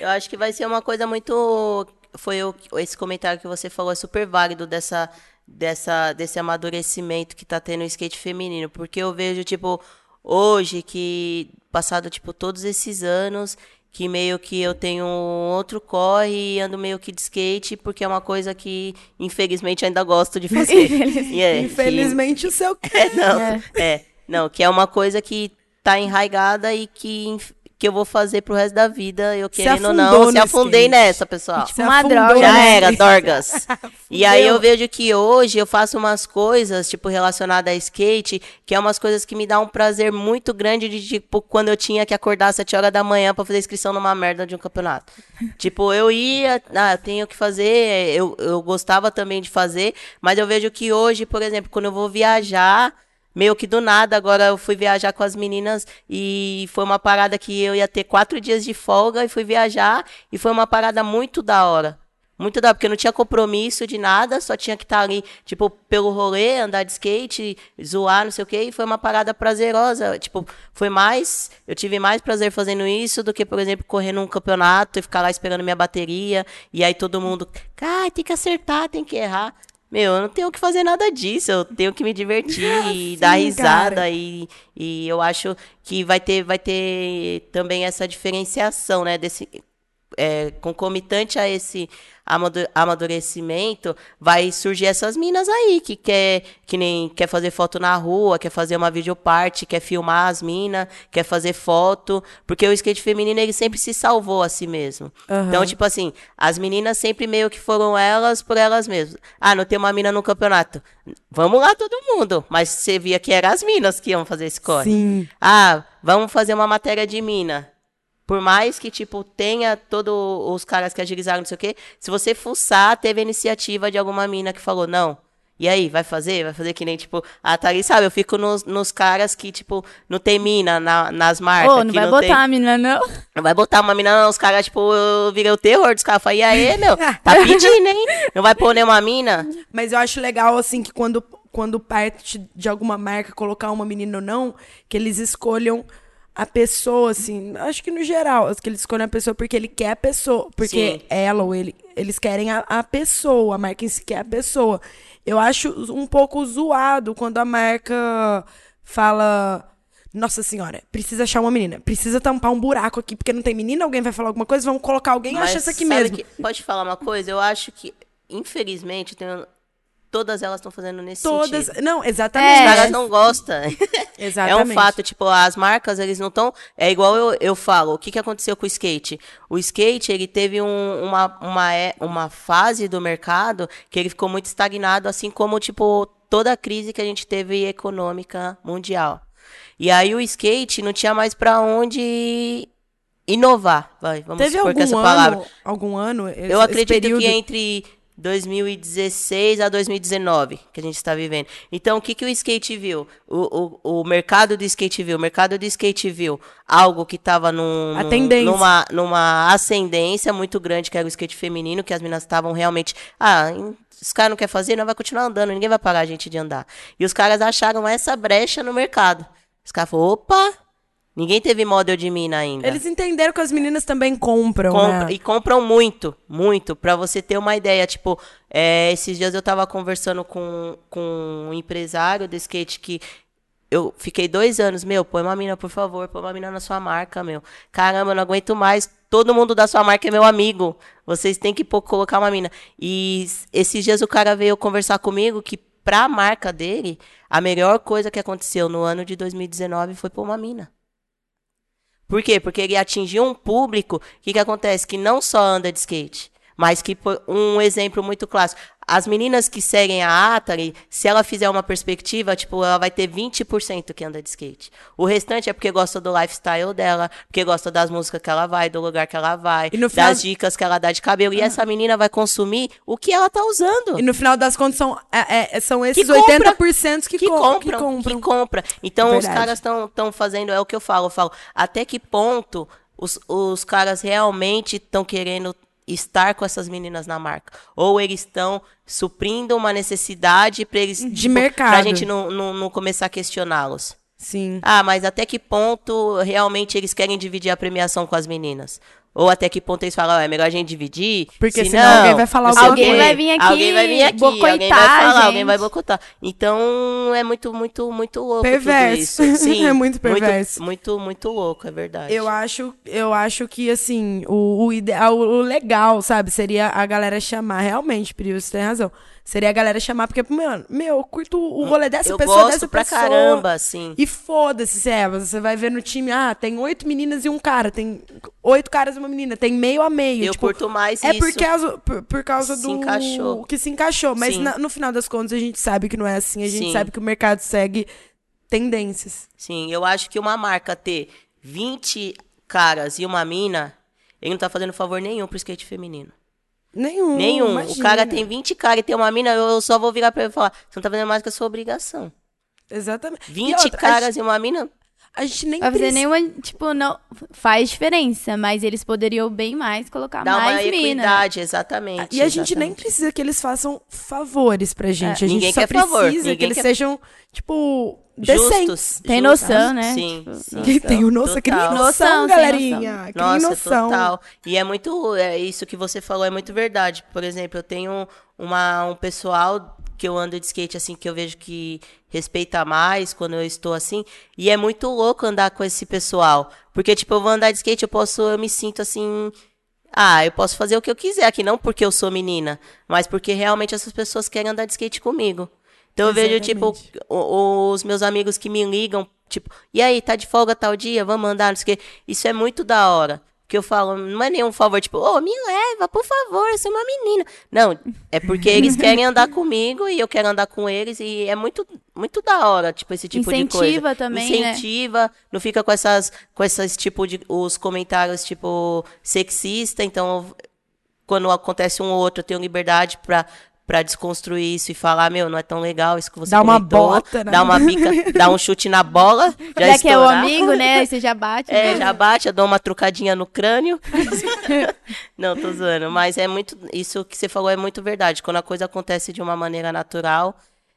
Eu acho que vai ser uma coisa muito. Foi o, esse comentário que você falou, é super válido dessa, dessa, desse amadurecimento que tá tendo o skate feminino. Porque eu vejo, tipo, hoje que, passado, tipo, todos esses anos, que meio que eu tenho um outro corre e ando meio que de skate, porque é uma coisa que, infelizmente, ainda gosto de fazer. E é, que- Infelizmente o seu é, não, É. é. não, que é uma coisa que tá enraigada e que, que eu vou fazer pro resto da vida, eu Se querendo ou não. Se afundei skate. nessa, pessoal. Se uma droga, Já no era. Dorgas. E aí eu vejo que hoje eu faço umas coisas, tipo, relacionadas a skate, que é umas coisas que me dá um prazer muito grande de, tipo, quando eu tinha que acordar às 7 horas da manhã pra fazer inscrição numa merda de um campeonato. tipo, eu ia, ah, eu tenho que fazer, eu, eu gostava também de fazer, mas eu vejo que hoje, por exemplo, quando eu vou viajar, meio que do nada, agora eu fui viajar com as meninas e foi uma parada que eu ia ter quatro dias de folga e fui viajar e foi uma parada muito da hora. Muito da porque não tinha compromisso de nada, só tinha que estar ali, tipo, pelo rolê, andar de skate, zoar, não sei o quê, e foi uma parada prazerosa. Tipo, foi mais. Eu tive mais prazer fazendo isso do que, por exemplo, correr num campeonato e ficar lá esperando minha bateria, e aí todo mundo, cara, tem que acertar, tem que errar. Meu, eu não tenho que fazer nada disso, eu tenho que me divertir e dar Sim, risada cara. e, e eu acho que vai ter, vai ter também essa diferenciação, né, desse é, concomitante a esse amadurecimento, vai surgir essas minas aí que quer que nem quer fazer foto na rua, quer fazer uma videoparte, quer filmar as minas, quer fazer foto, porque o skate feminino ele sempre se salvou a si mesmo. Aham. Então, tipo assim, as meninas sempre meio que foram elas por elas mesmas. Ah, não tem uma mina no campeonato. Vamos lá todo mundo, mas você via que eram as minas que iam fazer esse corre. Sim. Ah, vamos fazer uma matéria de mina. Por mais que, tipo, tenha todos os caras que agilizaram, não sei o quê, se você fuçar, teve a iniciativa de alguma mina que falou, não. E aí, vai fazer? Vai fazer que nem, tipo, a Thaís, sabe? Eu fico nos, nos caras que, tipo, não tem mina na- nas marcas. Ô, não que vai não botar tem- a menina, não. não vai botar uma mina, não. Os caras, tipo, eu virei o terror dos caras. Falei, e aí, meu? Tá pedindo, hein? Não vai pôr nenhuma mina? Mas eu acho legal, assim, que quando, quando parte de alguma marca colocar uma menina ou não, que eles escolham a pessoa, assim, acho que no geral, que eles escolhem a pessoa porque ele quer a pessoa, porque Sim. ela ou ele, eles querem a, a pessoa, a marca em si quer a pessoa. Eu acho um pouco zoado quando a marca fala, nossa senhora, precisa achar uma menina, precisa tampar um buraco aqui, porque não tem menina, alguém vai falar alguma coisa, vamos colocar alguém, acha essa aqui mesmo. que- pode falar uma coisa? Eu acho que, infelizmente, tem- todas elas estão fazendo nesse Todas, sentido. não, Os exatamente. caras não gostam. É Exatamente. um fato, tipo, as marcas, eles não estão. É igual eu, eu falo, o que, que aconteceu com o skate? O skate, ele teve um- uma, uma, é- uma fase do mercado que ele ficou muito estagnado, assim como, tipo, toda a crise que a gente teve econômica mundial. E aí o skate não tinha mais pra onde inovar. Vai, vamos Teve supor algum essa ano, palavra. algum ano, Eu acredito período, que entre 2016 a 2019 que a gente está vivendo. Então, o que, que o skate viu? O, o, o mercado do skate viu? O mercado do skate viu algo que estava num, num- numa, numa ascendência muito grande, que era o skate feminino, que as meninas estavam realmente. Ah, os caras não querem fazer, não vai continuar andando, ninguém vai parar a gente de andar. E os caras acharam essa brecha no mercado. Os caras falaram, opa, ninguém teve model de mina ainda. Eles entenderam que as meninas também compram, Compra- né? E compram muito, muito. Pra você ter uma ideia, tipo, é, esses dias eu tava conversando com, com um empresário de skate que eu fiquei dois anos, meu, põe uma mina, por favor, põe uma mina na sua marca, meu. Caramba, eu não aguento mais. Todo mundo da sua marca é meu amigo. Vocês têm que pô- colocar uma mina. E esses dias o cara veio conversar comigo que pra marca dele, a melhor coisa que aconteceu no ano de 2019 foi pôr uma mina. Por quê? Porque ele atingiu um público, que, que acontece? Que não só anda de skate, mas que, um exemplo muito clássico, as meninas que seguem a Atari, se ela fizer uma perspectiva, tipo, ela vai ter 20% que anda de skate. O restante é porque gosta do lifestyle dela, porque gosta das músicas que ela vai, do lugar que ela vai, E final- das dicas que ela dá de cabelo. E essa menina vai consumir o que ela tá usando. E no final das contas são, é, é, são esses compra, 80% que, que, co- compram, que compram. que compra. Então os Verdade. caras estão estão fazendo, é o que eu falo, eu falo, até que ponto os, os caras realmente estão querendo estar com essas meninas na marca? Ou eles estão suprindo uma necessidade para eles De tipo, mercado. pra gente não, não, não começar a questioná-los. Sim. Ah, mas até que ponto realmente eles querem dividir a premiação com as meninas? Ou até que ponto eles falam, "Ah, é melhor a gente dividir? Porque senão alguém vai falar alguma coisa. Alguém vai vir aqui Alguém vai vir aqui, boicotar alguém vai falar, alguém vai gente. boicotar. Então, é muito, muito, muito louco Perverso. tudo isso. Sim, É muito perverso. Muito, muito, muito louco, é verdade. Eu acho, eu acho que, assim, o, o ideal, o legal, sabe, seria a galera chamar, realmente, Pri, você tem razão, Seria a galera chamar, porque, mano, meu, eu curto o rolê dessa eu pessoa, gosto dessa pra pessoa. caramba, assim. E foda-se, se é, você vai ver no time, ah, tem oito meninas e um cara, tem oito caras e uma menina, tem meio a meio. Eu tipo, curto mais é isso. por causa, por, por causa Se do encaixou. que se encaixou, mas Sim. na- no final das contas a gente sabe que não é assim, a gente Sim. sabe que o mercado segue tendências. Sim, eu acho que uma marca ter 20 caras e uma mina, ele não tá fazendo favor nenhum pro skate feminino. Nenhum. nenhum. O imagina. cara tem 20 caras e tem uma mina, eu só vou virar pra ele e falar: você não tá fazendo mais que a sua obrigação. Exatamente. E 20 outra, a caras gente- e uma mina. A gente nem Vai fazer precisa- nenhuma, tipo, não faz diferença, mas eles poderiam bem mais colocar Dá uma mais mina. equidade, exatamente. E a gente nem precisa que eles façam favores pra gente. É, a gente só quer precisa favor, que ninguém eles quer- sejam, tipo, decentes. Justos. Tem justos. noção, né? Sim, Tipo, sim. Tem o noção, cria Total. noção, Noção, galerinha. Cria Nossa, noção. total. E é muito. É isso que você falou é muito verdade. Por exemplo, eu tenho uma, um pessoal que eu ando de skate assim, que eu vejo que respeita mais quando eu estou assim. E é muito louco andar com esse pessoal. Porque, tipo, eu vou andar de skate, eu posso, eu me sinto assim. Ah, eu posso fazer o que eu quiser aqui, não porque eu sou menina, mas porque realmente essas pessoas querem andar de skate comigo. Então eu vejo, tipo, os meus amigos que me ligam, tipo, e aí, tá de folga tal dia? Vamos andar, não sei o quê. Isso é muito da hora. Que eu falo, não é nenhum favor, tipo, ô, me leva, por favor, eu sou uma menina. Não, é porque eles querem andar comigo e eu quero andar com eles e é muito, muito da hora, tipo, esse tipo de coisa. Incentiva também, né? Incentiva, não fica com essas, com essas, tipo, de, os comentários, tipo, sexista, então quando acontece um ou outro, eu tenho liberdade pra, pra desconstruir isso e falar, meu, não é tão legal isso que você Dá uma comentou. bota, né? Dá uma bica, dá um chute na bola, já, Já que é o amigo, né? Aí você já bate. É, né? já bate, eu dou uma trucadinha no crânio. não, tô zoando. Mas é muito. Isso que você falou é muito verdade. Quando a coisa acontece de uma maneira natural,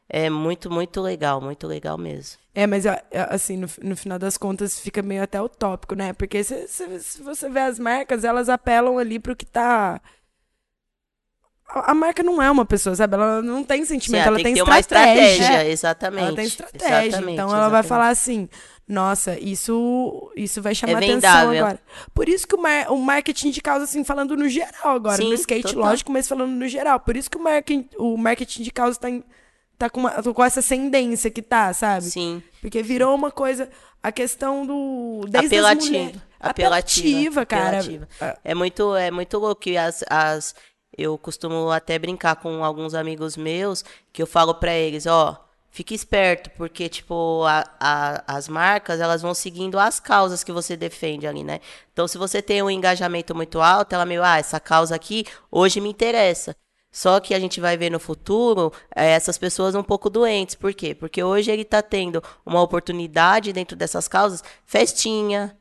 é muito, muito legal. Muito legal mesmo. É, mas assim, no, no final das contas fica meio até utópico, né? Porque se, se- se você vê as marcas, elas apelam ali pro que tá. A, marca não é uma pessoa, sabe? Ela não tem sentimento, Sim, ela tem tem que uma estratégia. exatamente. Ela tem estratégia. Exatamente, então ela vai falar assim: nossa, isso, isso vai chamar É atenção agora. Por isso que o, mar- o marketing de causa, assim, falando no geral agora, Sim, no skate, total. lógico, mas falando no geral. Por isso que o, marketing, o marketing de causa tá, em- tá com, uma- com essa ascendência que tá, sabe? Sim. Porque virou uma coisa. A questão do. Desde mulheres- Apelativa. Apelativa, cara. apelativa. É muito, é muito louco. E as, as, eu costumo até brincar com alguns amigos meus que eu falo pra eles, ó, fique esperto, porque, tipo, a, a- as marcas, elas vão seguindo as causas que você defende ali, né? Então, se você tem um engajamento muito alto, ela meio, ah, essa causa aqui hoje me interessa. Só que a gente vai ver no futuro eh, essas pessoas um pouco doentes. Por quê? Porque hoje ele está tendo uma oportunidade dentro dessas causas, festinha,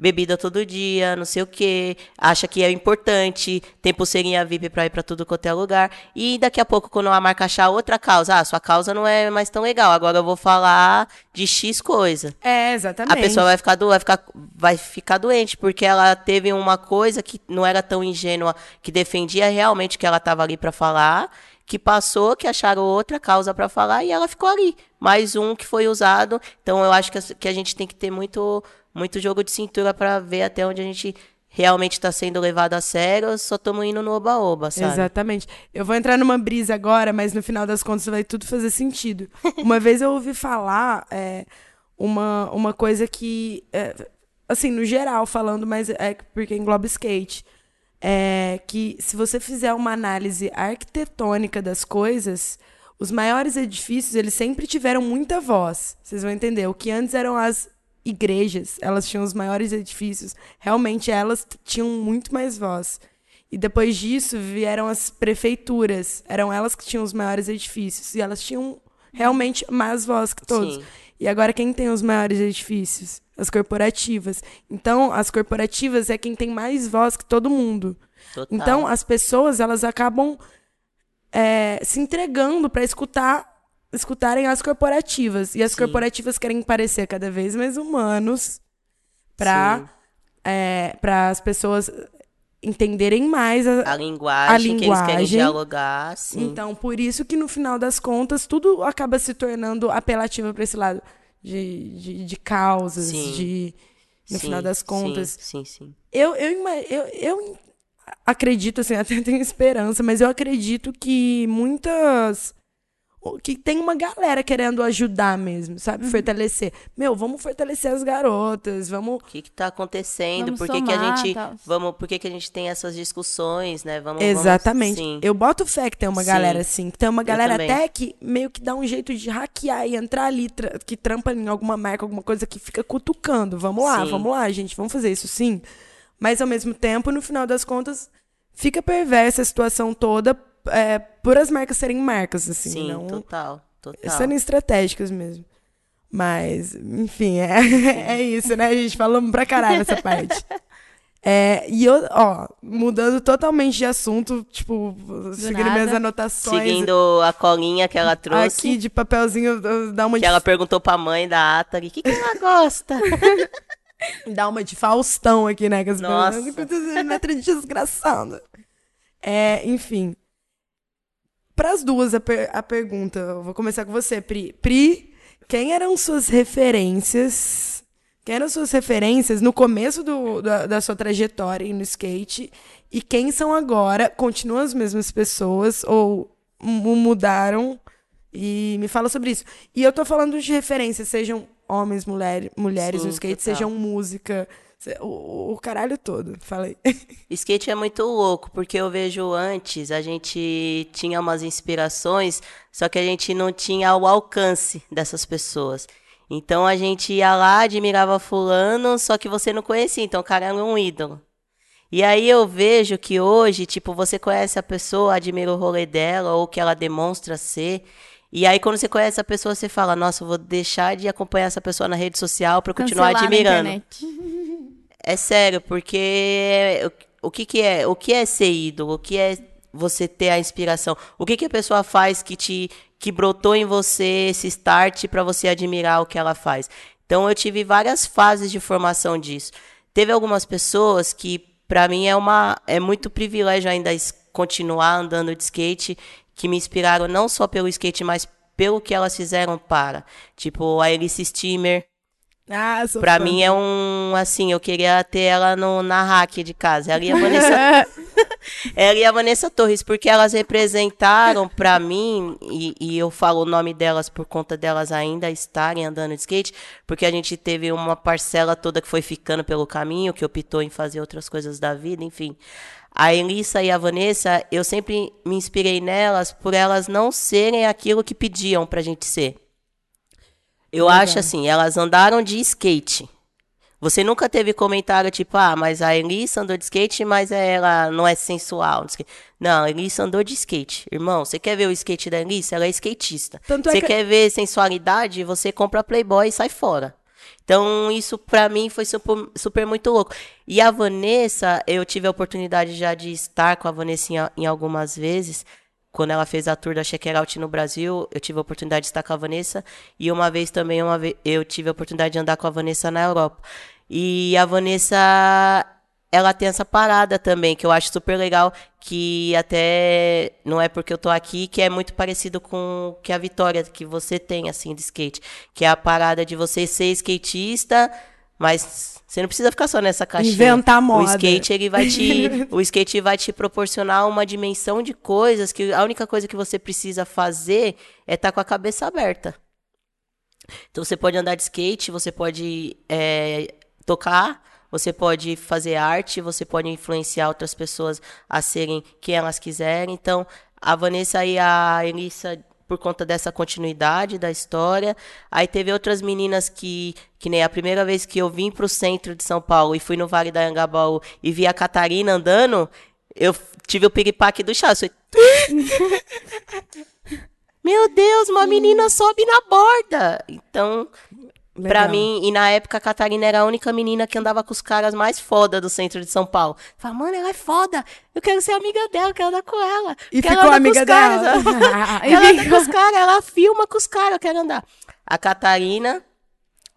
bebida todo dia, não sei o quê, acha que é importante, tem pulseirinha VIP para ir para tudo quanto é lugar. E daqui a pouco, quando a marca achar outra causa, ah, sua causa não é mais tão legal, agora eu vou falar de X coisa. É, exatamente. A pessoa vai ficar, do, vai, ficar, vai ficar doente, porque ela teve uma coisa que não era tão ingênua, que defendia realmente que ela estava ali para falar, que passou, que acharam outra causa para falar e ela ficou ali. Mais um que foi usado. Então eu acho que, que a gente tem que ter muito, muito jogo de cintura para ver até onde a gente realmente está sendo levado a sério, só estamos indo no oba-oba, sabe? Exatamente. Eu vou entrar numa brisa agora, mas no final das contas vai tudo fazer sentido. Uma vez eu ouvi falar é, uma, uma coisa que, é, assim, no geral falando, mas é porque engloba skate, é que se você fizer uma análise arquitetônica das coisas, os maiores edifícios, eles sempre tiveram muita voz. Vocês vão entender. O que antes eram as igrejas, elas tinham os maiores edifícios. Realmente elas tinham muito mais voz. E depois disso vieram as prefeituras. Eram elas que tinham os maiores edifícios. E elas tinham realmente mais voz que todos. Sim. E agora quem tem os maiores edifícios? As corporativas. Então, as corporativas é quem tem mais voz que todo mundo. Total. Então, as pessoas, elas acabam é, se entregando para escutar escutarem as corporativas. E as Sim. corporativas querem parecer cada vez mais humanos para para as pessoas entenderem mais a, A linguagem, A que eles querem linguagem. dialogar, sim. então, por isso que no final das contas, tudo acaba se tornando apelativo para esse lado de, de, de causas, Sim. de. No Sim, final das sim, contas. Sim, sim. Eu, eu, ima- eu, eu, acredito, assim, até tenho esperança, mas eu acredito que muitas que tem uma galera querendo ajudar mesmo, sabe? Uhum. Fortalecer. Meu, vamos fortalecer as garotas, vamos... O que que tá acontecendo? Vamos por que, somar, que a gente... Tal. Vamos, por que, que a gente tem essas discussões, né? Vamos, Exatamente. Vamos, eu boto fé que tem uma sim. galera assim, que tem uma galera até que meio que dá um jeito de hackear e entrar ali, tra que trampa em alguma marca, alguma coisa que fica cutucando. Vamos lá, sim. vamos lá, gente, vamos fazer isso sim. Mas ao mesmo tempo, no final das contas, fica perversa a situação toda é, por as marcas serem marcas, assim. Sim, não, total, total. Serem estratégicas mesmo. Mas, enfim, é, é isso, né? A gente falamos pra caralho essa parte. É, e eu, ó, mudando totalmente de assunto, tipo, Do seguindo nada. minhas anotações. Seguindo a colinha que ela trouxe. Aqui de papelzinho, dá uma Que de... ela perguntou pra mãe da Atari, o que, que ela gosta? dá uma de Faustão aqui, né? Que as Nossa. Letra desgraçada. É, enfim. Para as duas, a, per a pergunta, eu vou começar com você, Pri. Pri, quem eram suas referências? Quem eram suas referências no começo do, da, da sua trajetória no skate? E quem são agora? Continuam as mesmas pessoas ou mudaram? E me fala sobre isso. E eu tô falando de referências, sejam homens, mulher, mulheres Sim, no skate, total. sejam música, o, o caralho todo, falei. Skate é muito louco, porque eu vejo antes, a gente tinha umas inspirações, só que a gente não tinha o alcance dessas pessoas. Então a gente ia lá, admirava fulano, só que você não conhecia, então o cara era um ídolo. E aí eu vejo que hoje, tipo, você conhece a pessoa, admira o rolê dela, ou o que ela demonstra ser. E aí, quando você conhece a pessoa, você fala, nossa, eu vou deixar de acompanhar essa pessoa na rede social para continuar admirando. É sério, porque o, o que, que é? O que é ser ídolo? O que é você ter a inspiração? O que, que a pessoa faz que te que brotou em você esse start para você admirar o que ela faz? Então eu tive várias fases de formação disso. Teve algumas pessoas que para mim é uma é muito privilégio ainda continuar andando de skate, que me inspiraram não só pelo skate, mas pelo que elas fizeram para. Tipo, a Alice Steamer, ah, sou pra fã. mim é um, assim, eu queria ter ela no, na hack de casa. Ela e a Vanessa, ela e a Vanessa Torres, porque elas representaram pra mim, e, e, eu falo o nome delas por conta delas ainda estarem andando de skate, porque a gente teve uma parcela toda que foi ficando pelo caminho, que optou em fazer outras coisas da vida, enfim. A Elissa e a Vanessa, eu sempre me inspirei nelas por elas não serem aquilo que pediam pra gente ser. Eu Legal. acho assim, elas andaram de skate. Você nunca teve comentário tipo, ah, mas a Elissa andou de skate, mas ela não é sensual. Não, a Elissa andou de skate. Irmão, você quer ver o skate da Elissa? Ela é skatista. Tanto é você é que... quer ver sensualidade? Você compra Playboy e sai fora. Então, isso para mim foi super, super, muito louco. E a Vanessa, eu tive a oportunidade já de estar com a Vanessa em, em algumas vezes quando ela fez a tour da Check Out no Brasil, eu tive a oportunidade de estar com a Vanessa. E uma vez também, uma vez, eu tive a oportunidade de andar com a Vanessa na Europa. E a Vanessa, ela tem essa parada também, que eu acho super legal, que até não é porque eu tô aqui, que é muito parecido com que a Vitória que você tem, assim, de skate. Que é a parada de você ser skatista, mas você não precisa ficar só nessa caixinha. Inventar moda. O skate ele vai te, o skate vai te proporcionar uma dimensão de coisas que a única coisa que você precisa fazer é estar tá com a cabeça aberta. Então você pode andar de skate, você pode é, tocar, você pode fazer arte, você pode influenciar outras pessoas a serem quem elas quiserem. Então a Vanessa e a Elissa por conta dessa continuidade da história. Aí teve outras meninas que, que nem a primeira vez que eu vim para o centro de São Paulo e fui no Vale da Angabaú e vi a Catarina andando, eu tive o piripaque do chá. Meu Deus, uma menina sobe na borda. Então, Legal. Pra mim, e na época a Catarina era a única menina que andava com os caras mais foda do centro de São Paulo. Fala, mano, ela é foda. Eu quero ser amiga dela, quero andar com ela. E ficou amiga dela. Caras, ela anda com os caras, ela filma com os caras, eu quero andar. A Catarina.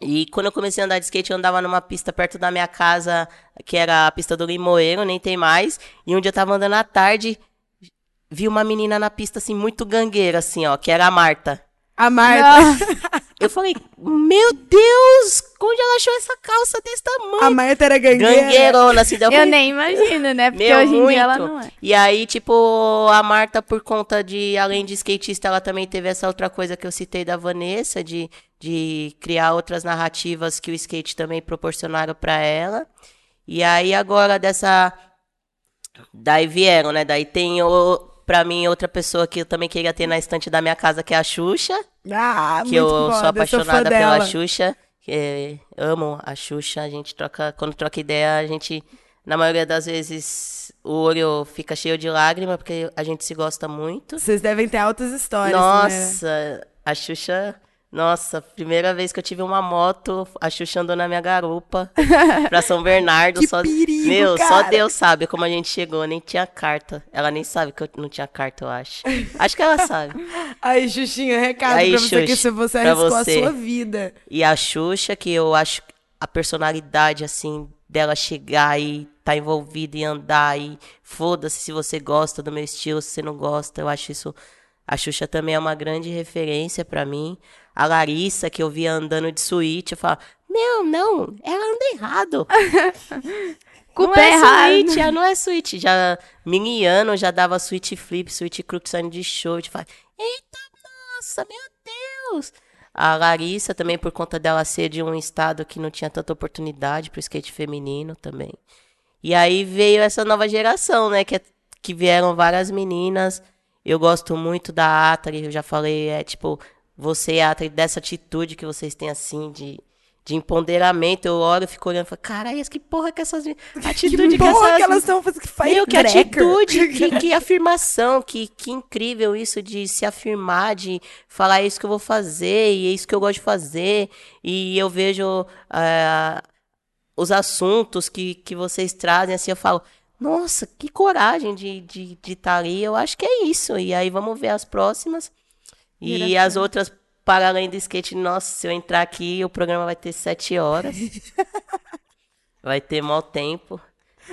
E quando eu comecei a andar de skate, eu andava numa pista perto da minha casa, que era a pista do Limoeiro, nem tem mais. E um dia eu tava andando à tarde, vi uma menina na pista, assim, muito gangueira, assim, ó, que era a Marta. A Marta. Eu falei, meu Deus, onde ela achou essa calça desse tamanho? A Marta era gangueira. Gangueirona, assim. daí eu nem imagino, né? Porque Meu, hoje em dia ela muito. não é. E aí, tipo, a Marta, por conta de, além de skatista, ela também teve essa outra coisa que eu citei da Vanessa, de, de criar outras narrativas que o skate também proporcionaram pra ela. E aí, agora, dessa. Daí vieram, né? Daí tem, o, pra mim, outra pessoa que eu também queria ter na estante da minha casa, que é a Xuxa. Ah, Que muito eu sou apaixonada pela Xuxa. que, é, amo a Xuxa. A gente troca. Quando troca ideia, a gente. Na maioria das vezes, o olho fica cheio de lágrima, porque a gente se gosta muito. Vocês devem ter altas histórias. Né? Nossa, a Xuxa. Nossa, primeira vez que eu tive uma moto, a Xuxa andou na minha garupa pra São Bernardo. Que só, perigo, Meu, só cara. Deus sabe como a gente chegou, nem tinha carta. Ela nem sabe que eu não tinha carta, eu acho. Acho que ela sabe. Aí, Xuxinha, recado Aí, pra você que se você arriscou você. a sua vida. E a Xuxa, que eu acho a personalidade, assim, dela chegar e tá envolvida e andar e foda-se se você gosta do meu estilo, se você não gosta, eu acho isso. A Xuxa também é uma grande referência pra mim. A Larissa, que eu via andando de suíte, eu falava, meu, não, ela anda errado. Não é errado. suíte, ela não é suíte. Já, miniano, já dava suíte flip, suíte crux saindo de show. Eu falava, eita, nossa, meu Deus. A Larissa também, por conta dela ser de um estado que não tinha tanta oportunidade pro skate feminino também. E aí veio essa nova geração, né? Que, é- que vieram várias meninas. Eu gosto muito da Atari, eu já falei, é tipo, você, Atari, dessa atitude que vocês têm assim, de, de empoderamento. Eu olho e fico olhando e falo, caralho, que porra que essas. Atitude Que que, porra essas que elas estão fazendo que faz meu, que atitude, que, que afirmação, que, que incrível isso de se afirmar, de falar "É isso que eu vou fazer e é isso que eu gosto de fazer. E eu vejo ah, os assuntos que, que vocês trazem, assim, eu falo, nossa, que coragem de estar de, de tá ali. Eu acho que é isso. E aí vamos ver as próximas. E as outras, para além do skate, nossa, se eu entrar aqui, o programa vai ter sete horas. vai ter mau tempo.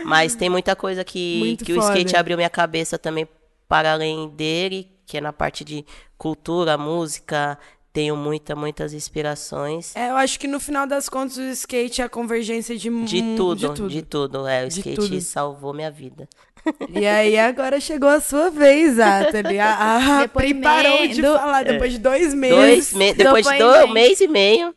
Mas tem muita coisa que, Muito que o skate abriu minha cabeça também para além dele, que é na parte de cultura, música. Tenho muita, muitas inspirações. É, eu acho que no final das contas o skate é a convergência de, De tudo, de tudo. de tudo. É, o De skate tudo. salvou minha vida. E aí agora chegou a sua vez, Atali. A, a Pri parou de falar depois de dois meses. Dois me depois de dois mês e meio.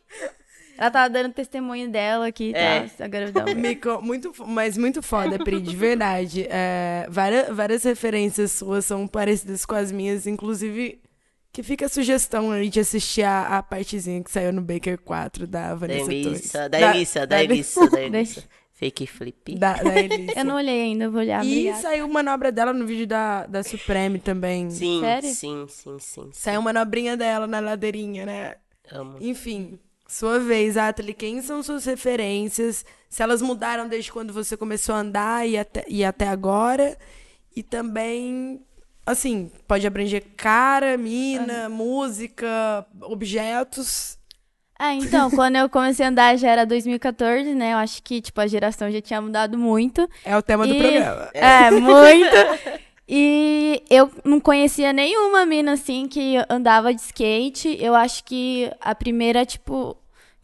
Ela tava dando testemunho dela aqui, tá? É. A gravidão. Me co- muito, mas muito foda, Pri, de verdade. É, várias, várias referências suas são parecidas com as minhas, inclusive que fica a sugestão aí de assistir a, a partezinha que saiu no Baker 4 da Vanessa Torres. Elissa, da da Elissa. Fake flip. Da, da. Eu não olhei ainda, eu vou olhar. E obrigada. saiu manobra dela no vídeo da, da Supreme também. Sim, Sério? sim, sim, sim. Saiu manobrinha dela na ladeirinha, né? Amo. Enfim, sua vez, Atali. Quem são suas referências? Se elas mudaram desde quando você começou a andar e até, e até agora? E também, assim, pode abranger cara, mina, música, objetos. Ah, então, quando eu comecei a andar já era 2014, né? Eu acho que, tipo, a geração já tinha mudado muito. É o tema do E- programa. É, muito. E eu não conhecia nenhuma mina, assim, que andava de skate. Eu acho que a primeira, tipo,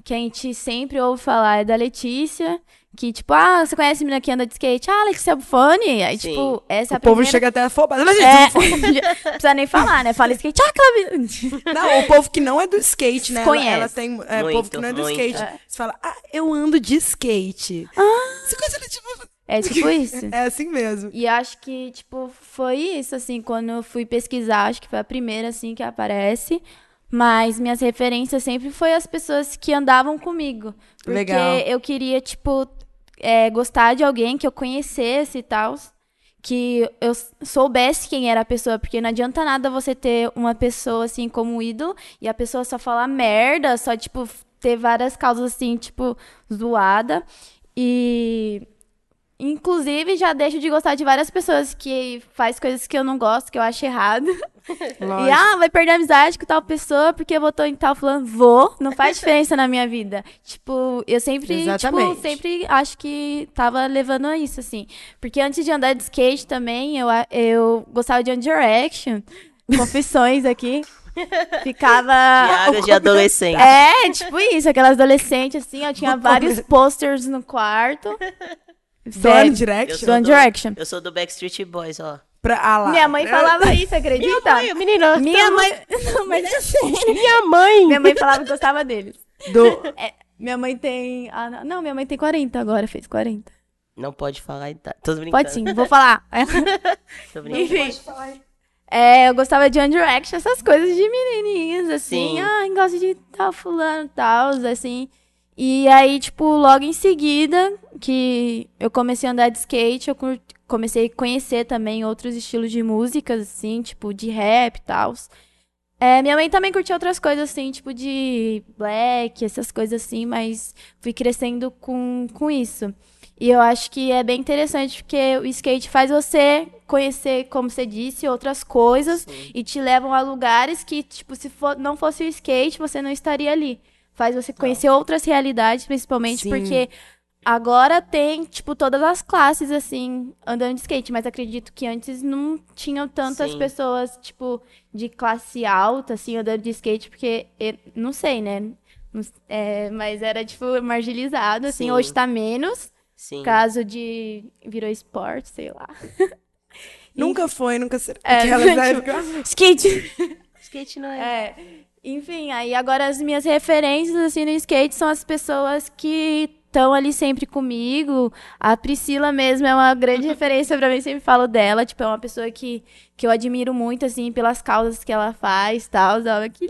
que a gente sempre ouve falar é da Letícia. Que, tipo, ah, você conhece a mina que anda de skate? Ah, Letícia Bufone. Aí, Sim. tipo, essa é O a povo primeira... chega até afobado. Mas, É, gente, não precisa nem falar, né? Fala skate, ah, aquela. Não, o povo que não é do skate, né? Ela, Conhece. ela tem. É, o povo que não é do muito. skate. É. Você fala, ah, eu ando de skate. Você conhece ela, tipo. É tipo isso. É assim mesmo. E acho que, tipo, foi isso, assim, quando eu fui pesquisar, acho que foi a primeira, assim, que aparece. Mas minhas referências sempre foi as pessoas que andavam comigo. Porque Legal. eu queria, tipo, é, gostar de alguém que eu conhecesse e tal. Que eu soubesse quem era a pessoa. Porque não adianta nada você ter uma pessoa, assim, como ídolo e a pessoa só falar merda, só, tipo, ter várias causas, assim, tipo, zoada. E Inclusive, já deixo de gostar de várias pessoas que faz coisas que eu não gosto, que eu acho errado. E, Lógico. ah, vai perder a amizade com tal pessoa porque votou em tal fulano. Vou, não faz diferença na minha vida. Tipo, eu sempre, Exatamente. tipo, sempre acho que tava levando a isso, assim. Porque antes de andar de skate também, eu, eu gostava de One Direction. Confissões aqui. Ficava. Piadas de adolescente. É, tipo isso, aquelas adolescentes assim, eu tinha vários posters no quarto. Do Sério. One Eu Direction? sou One do- Direction. Eu sou do Backstreet Boys, ó. Pra, ah lá. Minha mãe falava isso, acredita? menina. Minha mãe. Não, mas sério. Minha mãe. Minha mãe falava que gostava deles. Do... É, minha mãe tem. Ah, não, não, minha mãe tem 40 agora, fez 40. Não pode falar. Tá. Tô brincando. Pode sim, vou falar. Tô brincando. Enfim. É, eu gostava de One Direction, essas coisas de menininhas, assim. Sim. Ah, gosto de tal fulano, tal, assim. E aí, tipo, logo em seguida que eu comecei a andar de skate, eu comecei a conhecer também outros estilos de músicas, assim, tipo, de rap e tal. É, minha mãe também curtia outras coisas, assim, tipo de black, essas coisas assim, mas fui crescendo com, com isso. E eu acho que é bem interessante porque o skate faz você conhecer, como você disse, outras coisas e te levam a lugares que, tipo, se for, não fosse o skate, você não estaria ali. Faz você conhecer outras realidades, principalmente Sim. porque agora tem, tipo, todas as classes, assim, andando de skate, mas acredito que antes não tinham tantas Sim. pessoas, tipo, de classe alta, assim, andando de skate, porque, não sei, né? É, mas era, tipo, marginalizado, assim, Sim. hoje tá menos, Sim. caso de virou esporte, sei lá. Nunca foi, nunca será. É, tipo, Skate! Skate não é. É. Enfim, aí agora as minhas referências assim no skate são as pessoas que estão ali sempre comigo. A Priscila mesmo é uma grande referência pra mim, sempre falo dela, tipo, é uma pessoa que, que eu admiro muito assim pelas causas que ela faz, tal, que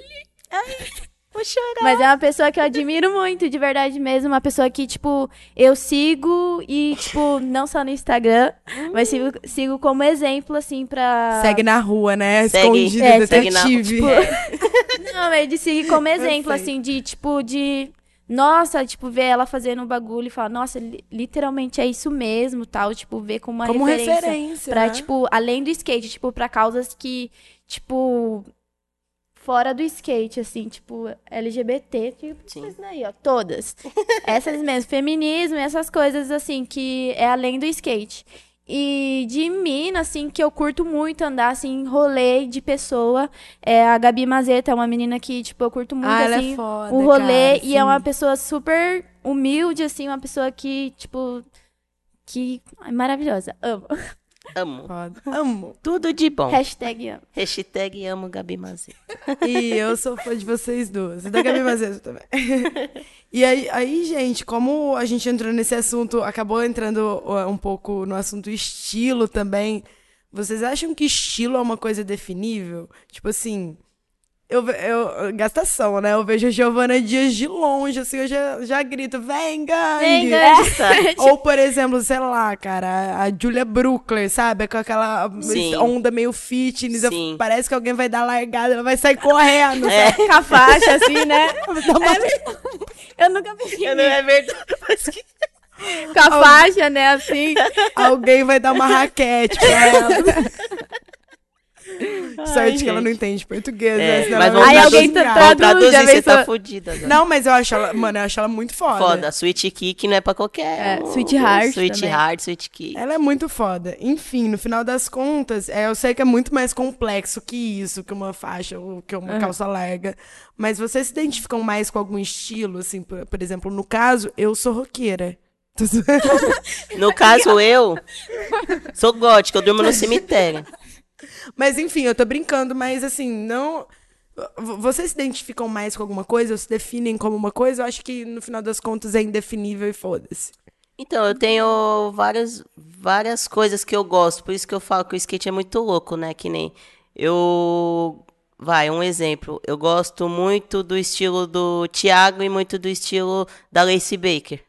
Vou chorar. mas é uma pessoa que eu admiro muito, de verdade mesmo. Uma pessoa que, tipo, eu sigo e, tipo, não só no Instagram, mas sigo, sigo como exemplo, assim, pra. Segue na rua, né? Segue- Escondida, é, segue na- detetive. Não, é de seguir como exemplo, assim, de, tipo, de. Nossa, tipo, ver ela fazendo um bagulho e falar, nossa, li- literalmente é isso mesmo, tal. Tipo, ver como uma Como referência. referência, Pra, né? tipo, além do skate, tipo, pra causas que, tipo, fora do skate, assim, tipo, LGBT, tipo, Sim. isso daí, ó, todas. essas mesmo, feminismo, essas coisas, assim, que é além do skate. E de mina, assim, que eu curto muito andar, assim, rolê de pessoa, é a Gabi Mazeta, é uma menina que, tipo, eu curto muito, ah, ela assim, é foda, o rolê, cara, e é uma pessoa super humilde, assim, uma pessoa que, tipo, que é maravilhosa, amo. Amo. Foda. Amo. Tudo de bom. Hashtag amo. Hashtag amo Gabi Mazet. E eu sou fã de vocês duas. E da Gabi Mazeto também. E aí, aí, gente, como a gente entrou nesse assunto, acabou entrando um pouco no assunto estilo também. Vocês acham que estilo é uma coisa definível? Tipo assim, eu, eu gastação, né? Eu vejo a Giovana Dias de longe, assim, eu já, já grito, vem, gangue! Vem, gangue! Ou, por exemplo, sei lá, cara, a Julia Brookler, sabe? Com aquela Sim. onda meio fitness. Sim. parece que alguém vai dar largada, ela vai sair correndo. É. Com a faixa, assim, né? Eu nunca vi. Eu não é verdade. Mas que... Com a faixa, né, assim. Alguém vai dar uma raquete pra ela. Sorte que ela não entende português, É, né? Mas Aí alguém tá- Traduz, traduzir, já você tá agora. Não, mas eu acho ela, mano, eu acho ela muito foda. Foda. Sweet Kick não é pra qualquer É, um. Sweetheart Sweet também. Heart, Sweet Kick. Ela é muito foda. Enfim, no final das contas, é, eu sei que é muito mais complexo que isso, que uma faixa ou que uma calça larga. Mas vocês se identificam mais com algum estilo, assim, por, por exemplo, no caso, eu sou roqueira. No caso, eu sou gótica, eu durmo no cemitério. Mas enfim, eu tô brincando, mas assim, não. Vocês se identificam mais com alguma coisa ou se definem como uma coisa? Eu acho que no final das contas é indefinível e foda-se. Então, eu tenho várias, várias coisas que eu gosto, por isso que eu falo que o skate é muito louco, né? Que nem eu. Vai, um exemplo. Eu gosto muito do estilo do Thiago e muito do estilo da Lacey Baker.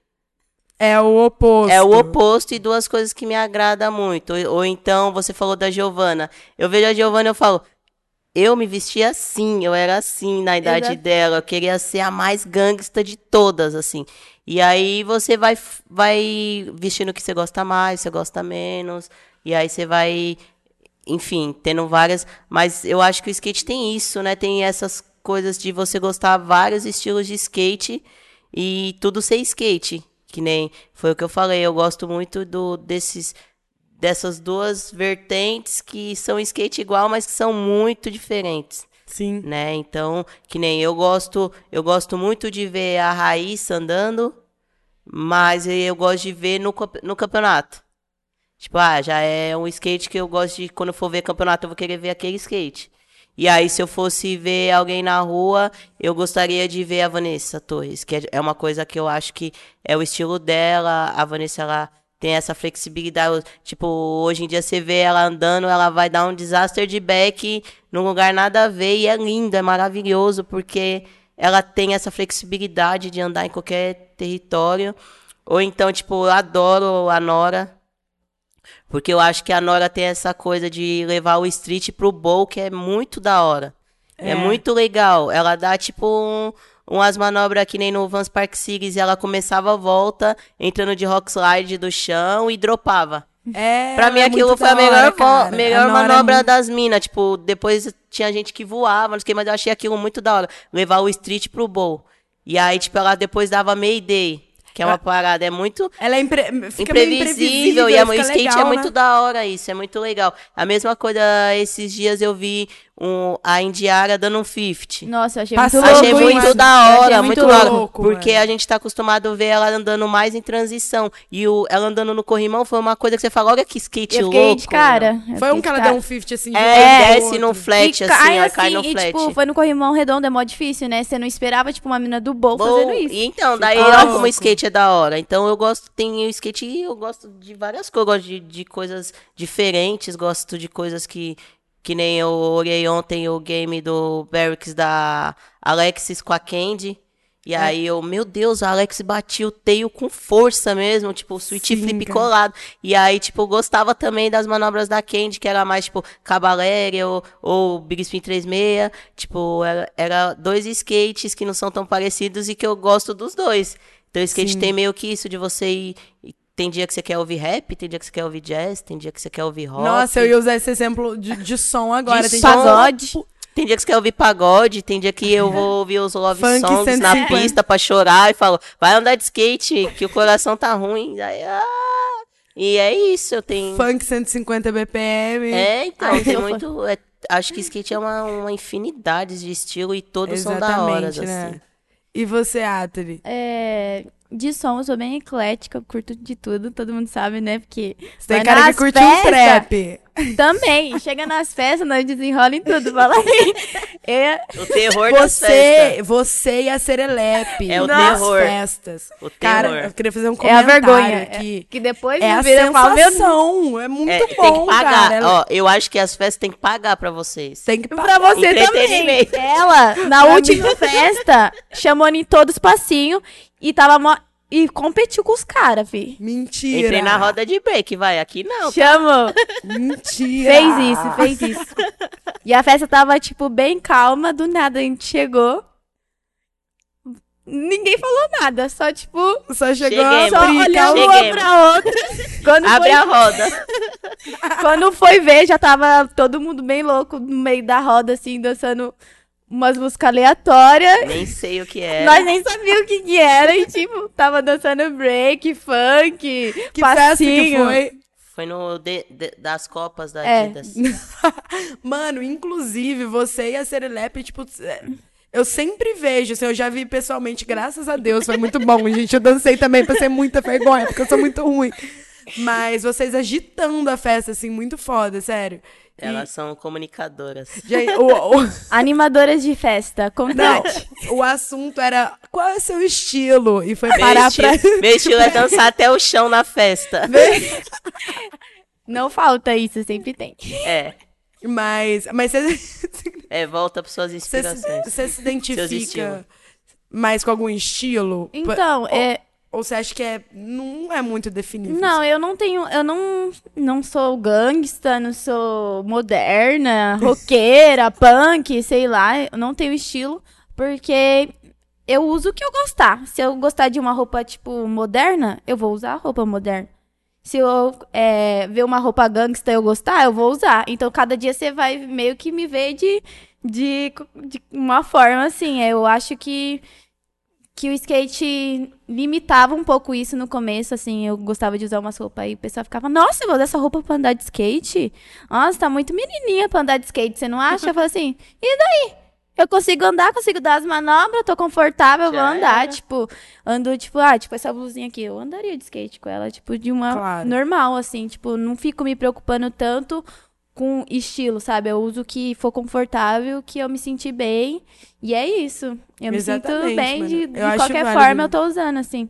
É o oposto. É o oposto e duas coisas que me agrada muito. Ou, ou então, você falou da Giovana. Eu vejo a Giovana e eu falo, eu me vestia assim, eu era assim na idade Exato. dela, eu queria ser a mais gangsta de todas, assim. E aí você vai, vai vestindo o que você gosta mais, você gosta menos, e aí você vai, enfim, tendo várias. Mas eu acho que o skate tem isso, né? Tem essas coisas de você gostar vários estilos de skate e tudo ser skate. Que nem foi o que eu falei, eu gosto muito do desses dessas duas vertentes que são skate igual, mas que são muito diferentes. Sim. né? Então, que nem eu gosto, eu gosto muito de ver a Raíssa andando, mas eu gosto de ver no, no campeonato. Tipo, ah, já é um skate que eu gosto de, quando eu for ver campeonato, eu vou querer ver aquele skate. E aí, se eu fosse ver alguém na rua, eu gostaria de ver a Vanessa Torres, que é- é uma coisa que eu acho que é o estilo dela. A Vanessa, ela tem essa flexibilidade. Tipo, hoje em dia você vê ela andando, ela vai dar um disaster de back num lugar nada a ver e é lindo, é maravilhoso, porque ela tem essa flexibilidade de andar em qualquer território. Ou então, tipo, eu adoro a Nora. Porque eu acho que a Nora tem essa coisa de levar o street pro bowl, que é muito da hora. É, É. muito legal. Ela dá, tipo, um, umas manobras que nem no Vans Park Series. Ela começava a volta, entrando de rock slide do chão e dropava. É, Pra mim, é aquilo foi a melhor, hora, melhor A é manobra muito- das minas. Tipo, depois tinha gente que voava, não sei o que, mas eu achei aquilo muito da hora. Levar o street pro bowl. E aí, tipo, ela depois dava Mayday, que é uma parada, é muito Ela é impre... meio imprevisível. E a, o fica skate legal, é muito né? da hora, isso, é muito legal. A mesma coisa, esses dias eu vi um, a Indiara dando um 50. Nossa, eu achei Passou muito Achei louco muito isso. da hora, achei muito, muito da hora. louco, porque velho. a gente tá acostumado a ver ela andando mais em transição. E o, ela andando no corrimão foi uma coisa que você fala, olha que skate Eu fiquei louco. de cara. Foi um que ela cara. deu um 50 assim. de um É, desce no flat, e assim, cai ela cai no e, flat. tipo, foi no corrimão redondo, é mó difícil, né? Você não esperava, tipo, uma mina do Bom, fazendo isso. E então, daí Ficou olha louco. como o skate é da hora. Então eu gosto, tem o skate, eu gosto de várias coisas, eu gosto de, de coisas diferentes, gosto de coisas que, que nem eu olhei ontem o game do Barracks da Alexis com a Candy. E aí eu, meu Deus, a Alex batia o tail com força mesmo, tipo, switch Sim, flip cara. colado. E aí, tipo, eu gostava também das manobras da Candy, que era mais, tipo, Cabaléria ou, ou Big Spin 36. Tipo, era, era dois skates que não são tão parecidos e que eu gosto dos dois. Então, o skate Sim. tem meio que isso de você ir... Tem dia que você quer ouvir rap, tem dia que você quer ouvir jazz, tem dia que você quer ouvir rock. Nossa, eu ia usar esse exemplo de, de som agora. De Tem. Pagode. Tem dia que você quer ouvir pagode, tem dia que eu vou ouvir os love Funk songs na 150. pista pra chorar e falo, vai andar de skate, que o coração tá ruim. Aí, ah, e é isso, eu tenho. Funk 150 BPM. É, então, Ai, tem muito. é, acho que skate é uma, uma infinidade de estilo e todos são da hora, Exatamente, né? assim. E você, Atali? É, de som, eu sou bem eclética, eu curto de tudo, todo mundo sabe, né? Porque. Você tem cara que curte um festas, trap. Também. Chega nas festas, nós desenrola em tudo. Fala aí. É, O terror das festas. Você, você e a Serelepe. É o nas terror. festas. O terror. Cara, eu queria fazer um é a comentário vergonha. aqui. É, que depois É, a sensação. É muito É, bom, tem que pagar. cara. Ó, eu acho que as festas tem que pagar pra vocês. Tem que Pra pagar. você também. Ela, na Pra última festa, chamou em todos os passinhos e tava e competiu com os caras, fi. Mentira. Entrei na roda de break, vai. Aqui não. Chamou. Mentira. Fez isso, fez isso. E a festa tava, tipo, bem calma. Do nada a gente chegou. Ninguém falou nada, só, tipo, Só chegou Cheguemos. a só olhando uma pra outra. Quando Abre foi, a roda. quando foi ver, já tava todo mundo bem louco no meio da roda, assim, dançando umas músicas aleatórias. Nem sei o que é. Nós nem sabíamos o que que era e, tipo, tava dançando break, funk, Que festa que passinho. foi? Foi no de- de- das Copas da É. Adidas. Mano, inclusive, você e a Serelepe, tipo... é, Eu sempre vejo, assim, eu já vi pessoalmente, graças a Deus, foi muito bom, gente. Eu dancei também, passei muita vergonha, porque eu sou muito ruim. Mas vocês agitando a festa, assim, muito foda, sério. E, Elas são comunicadoras. gente, o, o- Animadoras de festa, não, contrate. o assunto era qual é seu estilo? E foi Meu parar estilo, pra. meu estilo é dançar até o chão na festa. Não falta isso, sempre tem. É. Mas, mas você, É, volta para suas inspirações. você se identifica mais com algum estilo? Então, é, Ou você acha que é, não é muito definido? não, eu não tenho, eu não, não sou gangsta, não sou moderna, roqueira, punk, sei lá, eu não tenho estilo, porque eu uso o que eu gostar. Se eu gostar de uma roupa, tipo, moderna, eu vou usar a roupa moderna. Se eu é, ver uma roupa gangsta e eu gostar, eu vou usar. Então, cada dia você vai meio que me ver de, de, de uma forma assim. Eu acho que, que o skate limitava um pouco isso no começo, assim. Eu gostava de usar umas roupas aí. O pessoal ficava, nossa, eu vou usar essa roupa pra andar de skate? Nossa, tá muito menininha pra andar de skate, você não acha? Eu falei assim, e daí? eu consigo andar, consigo dar as manobras, tô confortável, Já vou andar. era. Tipo, ando, tipo, ah, tipo, essa blusinha aqui, eu andaria de skate com ela, tipo, de uma Claro. normal, assim, tipo, não fico me preocupando tanto com estilo, sabe? Eu uso o que for confortável, que eu me sentir bem. E é isso. Eu me Exatamente, sinto bem mano. de, de qualquer válido. forma, eu tô usando, assim.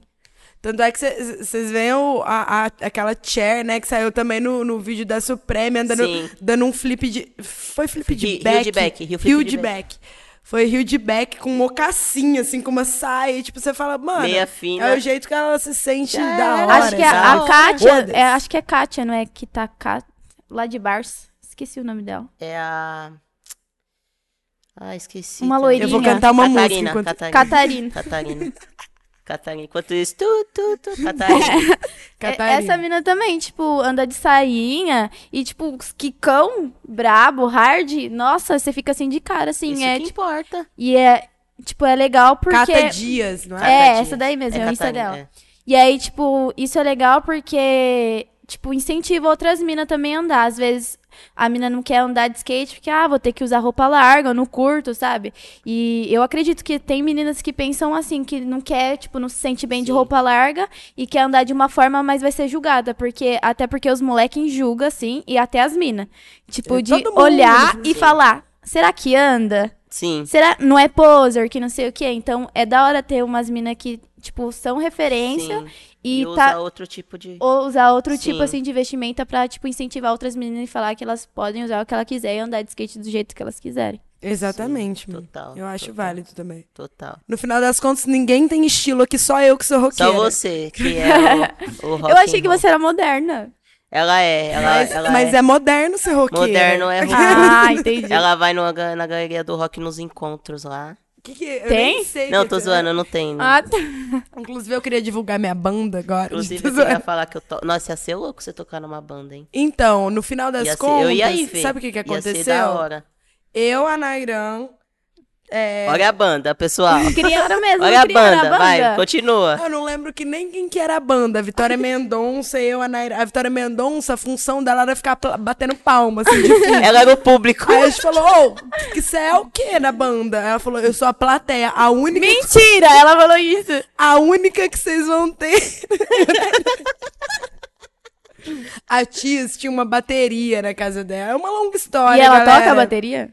Tanto é que vocês veem o- a, a- aquela chair, né, que saiu também no, no vídeo da Supreme, andando, Sim. dando um flip de. Foi flip de Rio- rio back? de back, rio de de back. Foi rio de back com mocassim, assim, com uma saia. Tipo, você fala, mano. Meia fina. É o jeito que ela se sente Já da hora. acho que é a. Kátia, é, acho que é Kátia, não é? Que tá Ká- lá de Bars. Esqueci o nome dela. É a. Ah, esqueci. Uma loirinha. Eu vou cantar uma música Catarina, enquanto. Catarina. Catarina. Catarina. Catarina. Enquanto isso, tu, tu, tu, Catarina. Catarina. Essa mina também, tipo, anda de sainha e, tipo, quicão brabo, hard. Nossa, você fica assim de cara, assim. Isso é, que tipo, importa. e é, tipo, é legal porque. Cata Dias, não é? É, Cata essa Dias. daí mesmo, é, o Insta Catarina, dela. é. E aí, tipo, isso é legal porque, tipo, incentiva outras minas também a andar. Às vezes a mina não quer andar de skate porque, ah, vou ter que usar roupa larga, eu não curto, sabe? E eu acredito que tem meninas que pensam assim, que não quer, tipo, não se sente bem de Sim. roupa larga e quer andar de uma forma, mas vai ser julgada. Porque, até porque os moleques julgam, assim, e até as minas. Tipo, É, de olhar e falar, será que anda? Sim. Será? Não é poser, que não sei o quê. Então, é da hora ter umas minas que, tipo, são referência sim. e, E, tá, usar outro tipo de. ou usar outro tipo, Sim. assim, de vestimenta pra, tipo, incentivar outras meninas e falar que elas podem usar o que ela quiser e andar de skate do jeito que elas quiserem. Exatamente, Sim, mano. total, Eu acho total. válido também. Total. No final das contas, ninguém tem estilo aqui, só eu que sou roqueira. Só você, que é o, o rock Eu achei que você era moderna. Ela é, ela, Mas, ela mas é. moderno ser roqueira. Moderno é. Ah, entendi. Ela vai no, na galeria do rock nos encontros lá. Que que- eu Tem? nem sei Não, que tô que- zoando, não tem. né? Ah, tá. Inclusive, eu queria divulgar minha banda agora. Inclusive, eu queria falar que eu tô. Nossa, ia ser louco você tocar numa banda, hein? Então, no final das Ia ser- contas, eu ia aí ver. sabe o que, que Ia aconteceu? ser da hora. Eu, a Nairan, é, Olha a banda, pessoal. Criaram mesmo, Olha a criaram banda, vai, continua. eu não lembro que nem quem que era a banda. A Vitória Mendonça e eu, a Nairan. A Vitória Mendonça, a função dela era ficar batendo palma, assim. Ela era o público. Aí a gente falou, ô, que você é o quê na banda? Ela falou, eu sou a plateia, a única, Mentira! Ela falou isso. a única que vocês vão ter. A Tis tinha uma bateria na casa dela. É uma longa história, e ela galera. toca a bateria?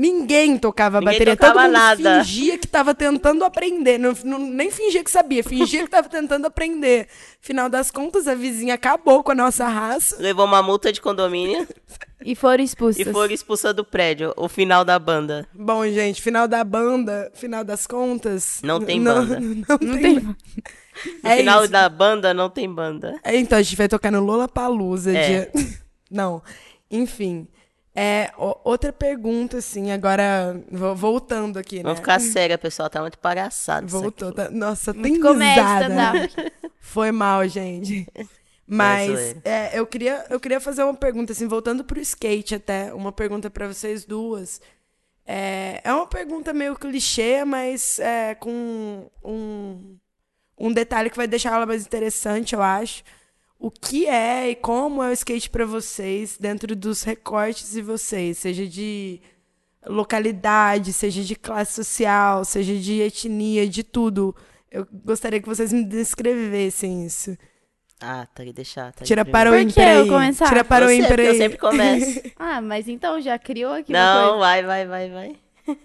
Ninguém tocava Ninguém bateria. tocava Todo mundo nada. fingia que tava tentando aprender. Não, não- nem fingia que sabia, fingia que tava tentando aprender. Final das contas, a vizinha acabou com a nossa raça. Levou uma multa de condomínio E foram expulsas. e foi expulsa do prédio. O final da banda. Bom, gente, final da banda, final das contas. Não tem não- banda. Não, Não tem. tem. No É final isso. da banda não tem banda. É, Então, a gente vai tocar no Lollapalooza. É. Dia... Não, enfim. É, outra pergunta, assim, agora vo- voltando aqui, né? Vamos ficar séria, pessoal. Tá muito palhaçado. isso Voltou. aqui. tá- Nossa, tem Comédia, risada. né? stand-up. Foi mal, gente. Mas zoeira. é, eu, queria, eu queria fazer uma pergunta, assim, voltando pro skate até, uma pergunta pra vocês duas. É, é uma pergunta meio clichê, mas é, com um, um detalhe que vai deixar ela mais interessante, eu acho. O que é e como é o skate pra vocês dentro dos recortes de vocês, seja de localidade, seja de classe social, seja de etnia, de tudo. Eu gostaria que vocês me descrevessem isso. Ah, tá aí, deixar. Tá aí Tira para o Por que ímpar eu aí. começar? Tira para o ímpar eu sempre começo. Ah, mas então já criou aqui uma coisa. Não, vai, vai, vai, vai.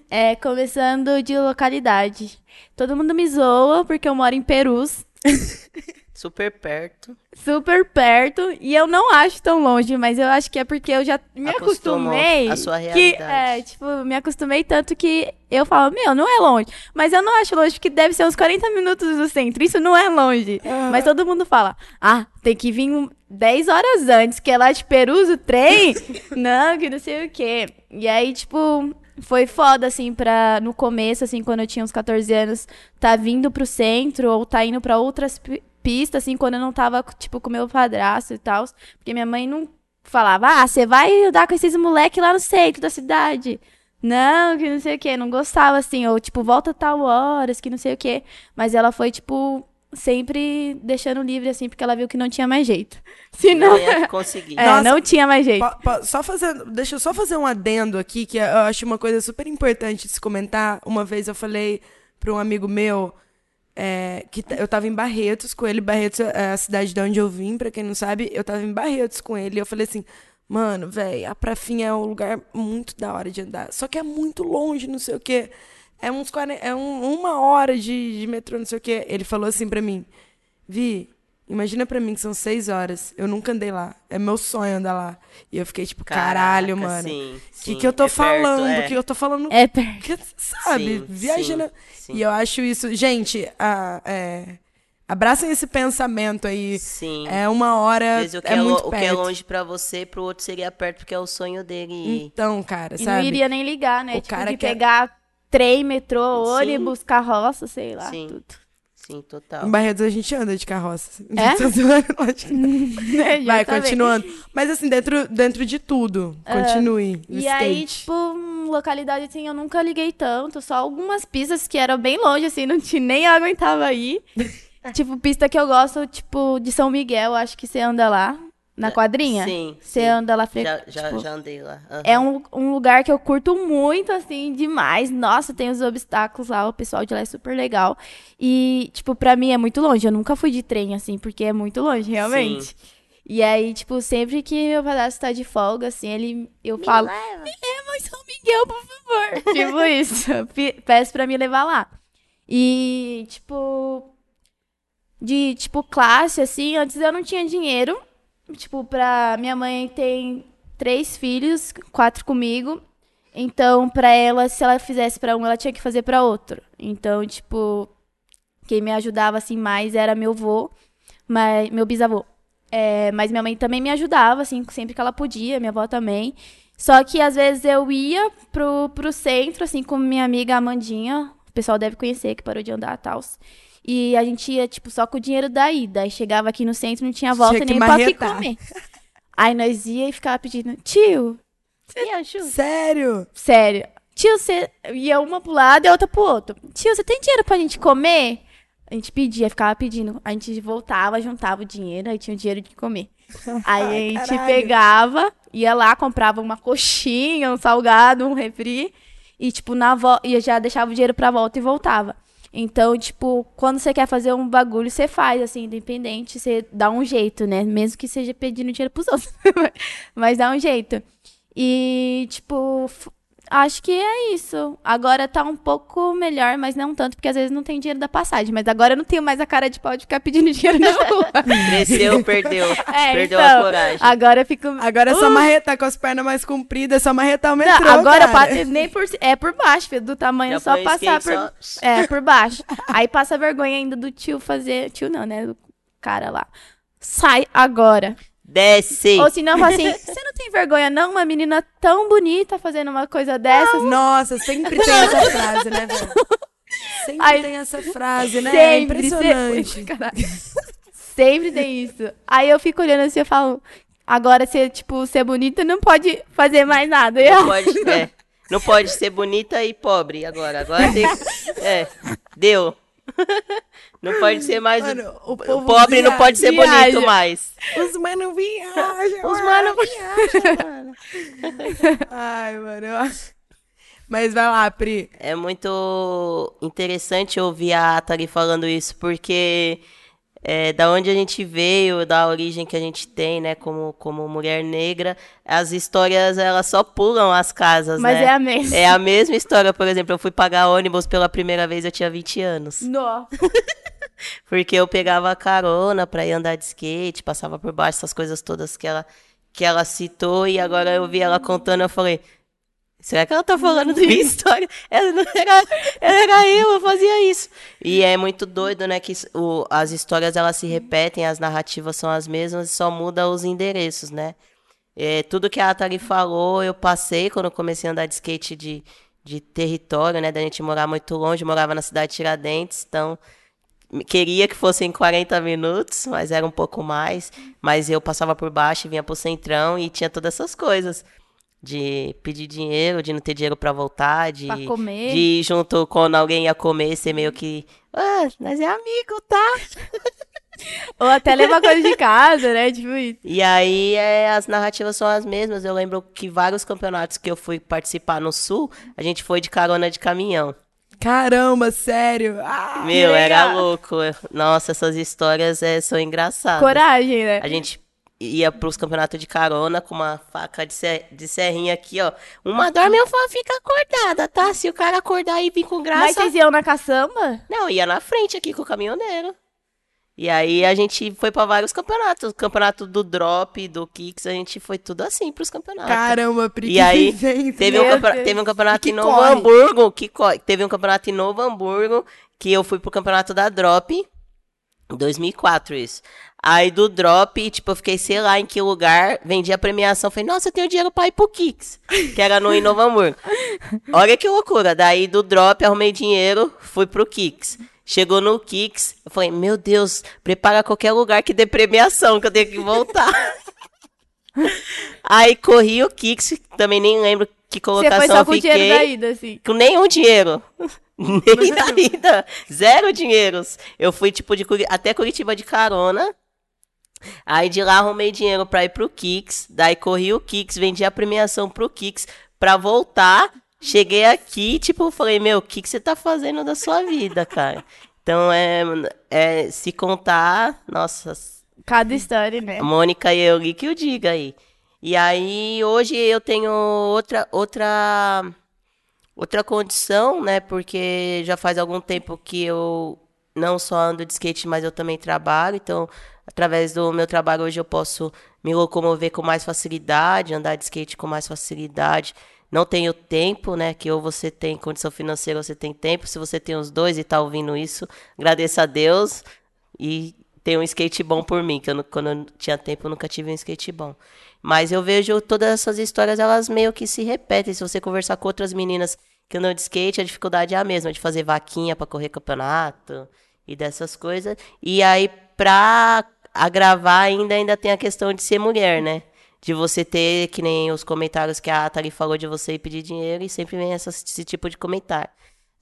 É, começando de localidade. Todo mundo me zoa porque eu moro em Perus, Super perto. super perto, e eu não acho tão longe, mas eu acho que é porque eu já me Acostumou acostumei. a sua Que, realidade. é, tipo, me acostumei tanto que eu falo, meu, não é longe. Mas eu não acho longe, porque deve ser uns 40 minutos do centro. Isso não é longe. Ah. Mas todo mundo fala, ah, tem que vir um- 10 horas antes, que é lá de Perus o trem. não, que não sei o quê. E aí, tipo, foi foda, assim, pra, no começo, assim, quando eu tinha uns 14 anos, tá vindo pro centro ou tá indo pra outras pi- pistas, assim, quando eu não tava, tipo, com meu padrasto e tal. Porque minha mãe não falava, ah, você vai andar com esses moleque lá no centro da cidade. Não, que não sei o que, não gostava assim, ou tipo, volta tal horas, que não sei o que. Mas ela foi, tipo, sempre deixando livre, assim, porque ela viu que não tinha mais jeito. Senão, Não ia conseguir. é, Nossa. não tinha mais jeito. Só fazendo, deixa eu só fazer um adendo aqui, que eu acho uma coisa super importante de se comentar. Uma vez eu falei para um amigo meu é, que eu tava em Barretos com ele. Barretos é a cidade de onde eu vim, pra quem não sabe. Eu tava em Barretos com ele. E eu falei assim, mano, velho, a Prafinha é um lugar muito da hora de andar. Só que é muito longe, não sei o quê. É, uns 40, é um- uma hora de, de metrô, não sei o quê. Ele falou assim pra mim, Vi, imagina pra mim que são seis horas. Eu nunca andei lá. É meu sonho andar lá. E eu fiquei tipo, caralho, Caraca, mano. sim, O que, sim, que eu tô é perto, falando? O é. que eu tô falando? É perto. Que- sabe? Sim, Viajando. sim, sim. E eu acho isso. Gente, a, é, abracem esse pensamento aí. Sim. É uma hora. Às vezes o que é, é, lo- muito o que é perto. longe pra você, pro outro seria perto, porque é o sonho dele. E- Então, cara, E não sabe? iria nem ligar, né? O tipo, cara de quer- pegar trem, metrô, ônibus, carroça, sei lá, Sim. tudo. Sim, total. Em Barretos a gente anda de carroça. É? Que não. Né, Vai, continuando. Mas assim, dentro, dentro de tudo. Continue. o E aí, skate. tipo, hum, localidade assim, eu nunca liguei tanto, só algumas pistas que eram bem longe, assim, não tinha, nem aguentava ir. tipo, pista que eu gosto, tipo, de São Miguel, acho que você anda lá, na quadrinha. Sim, Você sim. anda lá fre... Já, já, tipo, já andei lá. aham. É um, um lugar que eu curto muito, assim, demais. Nossa, tem os obstáculos lá, o pessoal de lá é super legal. E, tipo, pra mim é muito longe. Eu nunca fui de trem, assim, porque é muito longe, realmente. E aí, tipo, sempre que meu padrasto tá de folga, assim, ele, eu falo, me leva em São Miguel, por favor. tipo isso. Pe- Peço pra me levar lá. E, tipo, de, tipo, classe, assim, antes eu não tinha dinheiro. Tipo, pra. Minha mãe tem três filhos, quatro comigo. Então, pra ela, se ela fizesse pra um, ela tinha que fazer pra outro. Então, tipo, quem me ajudava assim mais era meu avô, mas, meu bisavô. É, mas minha mãe também me ajudava, assim, sempre que ela podia, minha avó também. Só que às vezes eu ia pro, pro centro, assim, com minha amiga Amandinha. O pessoal deve conhecer, que parou de andar e tal. E a gente ia, tipo, só com o dinheiro da ida. Aí chegava aqui no centro, não tinha volta Tinha nem pra que comer. Aí nós ia e ficava pedindo, tio, Me ajuda. Sério? Sério. Tio, você ia uma pro lado e a outra pro outro. Tio, você tem dinheiro pra gente comer? A gente pedia, ficava pedindo. A gente voltava, juntava o dinheiro, aí tinha o dinheiro de comer. Aí a gente caralho. pegava, ia lá, comprava uma coxinha, um salgado, um refri. E, tipo, na vo... e já deixava o dinheiro pra volta e voltava. Então, tipo, quando você quer fazer um bagulho, você faz, assim, independente, você dá um jeito, né? Mesmo que seja pedindo dinheiro pros outros. Mas dá um jeito. E, tipo, acho que é isso. Agora tá um pouco melhor, mas não tanto, porque às vezes não tem dinheiro da passagem. Mas agora eu não tenho mais a cara de pau de ficar pedindo dinheiro na rua. Cresceu, perdeu. É, perdeu então, a coragem. Agora eu fico. Agora é só Uh, marretar com as pernas mais compridas, é só marretar o não, metrô, agora cara. pa- nem por, é por baixo, filho, do tamanho Já só o passar por. só- É, por baixo. Aí passa vergonha ainda do tio fazer. Tio não, né? Do cara lá. Sai agora. Desce. Ou se não, fala assim: você não tem vergonha, não? Uma menina tão bonita fazendo uma coisa dessas. Nossa, sempre tem essa frase, né, velho? Sempre tem essa frase, né? É Sempre, impressionante. sempre. Sempre tem isso. Aí eu fico olhando assim e falo, agora ser, tipo, ser bonita não pode fazer mais nada. E Não eu- pode, é, não pode ser bonita e pobre agora. Agora tem. É, deu. Não pode ser mais. Mano, o o pobre não via- pode ser viaja. bonito mais. Os mano viajam. Os mano mano- viajam, mano. Ai, mano. Mas vai lá, Pri. É muito interessante ouvir a Atari falando isso, porque é, da onde a gente veio, da origem que a gente tem, né, como, como mulher negra, as histórias elas só pulam as casas, Mas né? é a mesma. É a mesma história, por exemplo, eu fui pagar ônibus pela primeira vez, eu tinha 20 anos. Nó. Porque eu pegava carona pra ir andar de skate, passava por baixo essas coisas todas que ela, que ela citou, e agora eu vi ela contando, eu falei, será que ela tá falando da minha história? Ela não era, ela era eu, eu fazia isso. E é muito doido, né, que o, as histórias elas se repetem, as narrativas são as mesmas, só muda os endereços, né? É, tudo que a Atari falou, eu passei quando eu comecei a andar de skate de, de território, né? Da gente morar muito longe, morava na cidade de Tiradentes, então queria que fossem 40 minutos, mas era um pouco mais. Mas eu passava por baixo e vinha pro centrão e tinha todas essas coisas. De pedir dinheiro, de não ter dinheiro pra voltar, de, Pra comer. de ir junto quando alguém ia comer, ser meio que. Ah, nós é amigo, tá? Ou até levar coisa de casa, né? Tipo isso. E aí é, as narrativas são as mesmas. Eu lembro que vários campeonatos que eu fui participar no sul, a gente foi de carona de caminhão. Caramba, sério. Ah, Meu, era louco. Nossa, essas histórias é, são engraçadas. Coragem, né? A gente ia pros campeonatos de carona com uma faca de, ser- de serrinha aqui, ó. Uma dorme e outra fica acordada, tá? Se o cara acordar e vir com Mas graça. vocês iam na caçamba? Não, ia na frente aqui com o caminhoneiro. E aí a gente foi pra vários campeonatos. O campeonato do Drop, do Kicks, a gente foi tudo assim pros campeonatos. Caramba, Pri, E aí, vivência. Teve um, teve um campeonato E em Novo corre. Hamburgo. Que. Teve um campeonato em Novo Hamburgo que eu fui pro campeonato da Drop. Em 2004, isso. Aí do Drop, tipo, eu fiquei, sei lá em que lugar, vendi a premiação. Falei, nossa, eu tenho dinheiro pra ir pro Kicks. Que era no Hamburgo. Olha que loucura. Daí do Drop, arrumei dinheiro, fui pro Kicks. Chegou no Kicks, eu falei, meu Deus, prepara qualquer lugar que dê premiação, que eu tenho que voltar. Aí corri o Kicks, também nem lembro que Você colocação foi só com fiquei. dinheiro da ida, assim. Com nenhum dinheiro. Nem da ida. Zero dinheiros. Eu fui, tipo, de até Curitiba de carona. Aí de lá arrumei dinheiro pra ir pro Kicks. Daí corri o Kicks, vendi a premiação pro Kicks pra voltar. Cheguei aqui, tipo, falei, meu, o que, que você tá fazendo da sua vida, cara? Então, é, é se contar, nossa, Cada história, né? a Mônica e eu que o diga aí. E aí, hoje eu tenho outra, outra, outra condição, né? Porque já faz algum tempo que eu não só ando de skate, mas eu também trabalho. Então, através do meu trabalho hoje eu posso me locomover com mais facilidade, andar de skate com mais facilidade. Não tenho tempo, né? Que ou você tem condição financeira ou você tem tempo. Se você tem os dois e tá ouvindo isso, agradeça a Deus. E tem um skate bom por mim, que eu, quando eu tinha tempo eu nunca tive um skate bom. Mas eu vejo todas essas histórias, elas meio que se repetem. Se você conversar com outras meninas que andam de skate, a dificuldade é a mesma, de fazer vaquinha pra correr campeonato e dessas coisas. E aí, pra agravar ainda, ainda tem a questão de ser mulher, né? De você ter, que nem os comentários que a Atari falou de você ir pedir dinheiro, e sempre vem essa- esse tipo de comentário.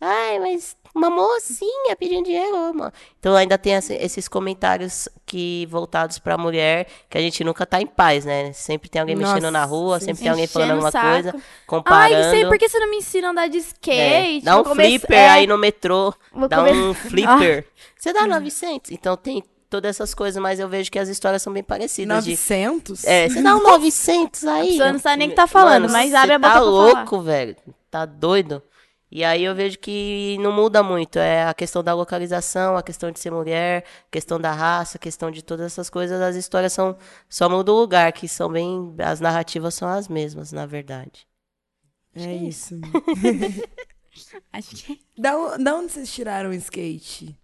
Ai, mas uma mocinha pedindo dinheiro, mano. Então ainda tem esse- esses comentários que voltados pra mulher, que a gente nunca tá em paz, né? Sempre tem alguém mexendo Nossa, na rua, sim, sempre tem alguém falando alguma saco. coisa, Ai, comparando. não sei, por que você não me ensina a andar de É, skate? dá um Vou come- flipper é, aí no metrô, vou dá come- um flipper. Você dá 900, então tem todas essas coisas, mas eu vejo que as histórias são bem parecidas. De, 900? é, você dá um 900 aí. Pessoa não sabe nem o que tá falando, Mano, mas você abre a boca tá pra louco, velho. Tá doido. E aí eu vejo que não muda muito. É a questão da localização, a questão de ser mulher, a questão da raça, a questão de todas essas coisas. As histórias são só muda o lugar, que são bem. As narrativas são as mesmas, na verdade. É isso. Acho que Da, o- da onde vocês tiraram o skate?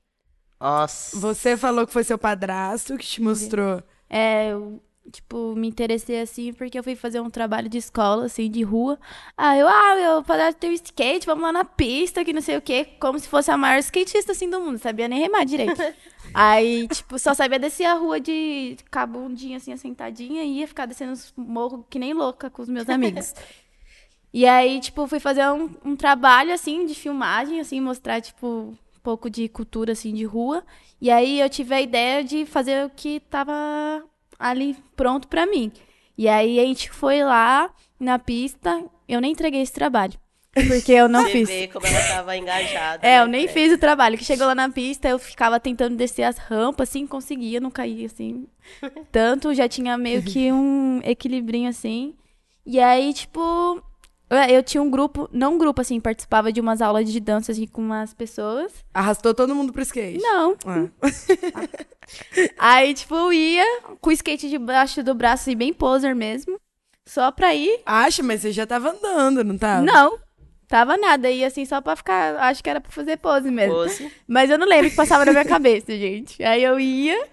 Nossa. Você falou que foi seu padrasto que te mostrou. É, eu, tipo, me interessei assim porque eu fui fazer um trabalho de escola, assim, de rua. Aí eu, ah, meu padrasto tem um skate, vamos lá na pista, que não sei o quê. Como se fosse a maior skatista, assim, do mundo. Sabia nem remar direito. Aí, tipo, só sabia descer a rua de com a bundinha, assim, assentadinha e ia ficar descendo os morros que nem louca com os meus amigos. E aí, tipo, fui fazer um, um trabalho, assim, de filmagem, assim, mostrar, tipo, um pouco de cultura, assim, de rua. E aí eu tive a ideia de fazer o que tava ali pronto pra mim. E aí a gente foi lá na pista, eu nem entreguei esse trabalho. Porque eu não Você fiz. vê como ela tava engajada. É, né, eu nem velho? fiz o trabalho. Que chegou lá na pista, eu ficava tentando descer as rampas, assim, conseguia, não caía, assim. Tanto, já tinha meio que um equilibrinho, assim. E aí, tipo, eu- eu tinha um grupo, não um grupo, assim, participava de umas aulas de dança, assim, com umas pessoas. Arrastou todo mundo pro skate. Não. Ah. Aí, tipo, eu ia com o skate debaixo do braço, assim, bem poser mesmo. Só pra ir. Acha, mas você já tava andando, não tava? Não, tava nada. Ia assim, só pra ficar. Acho que era pra fazer pose mesmo. Pose. Mas eu não lembro o que passava na minha cabeça, gente. Aí eu ia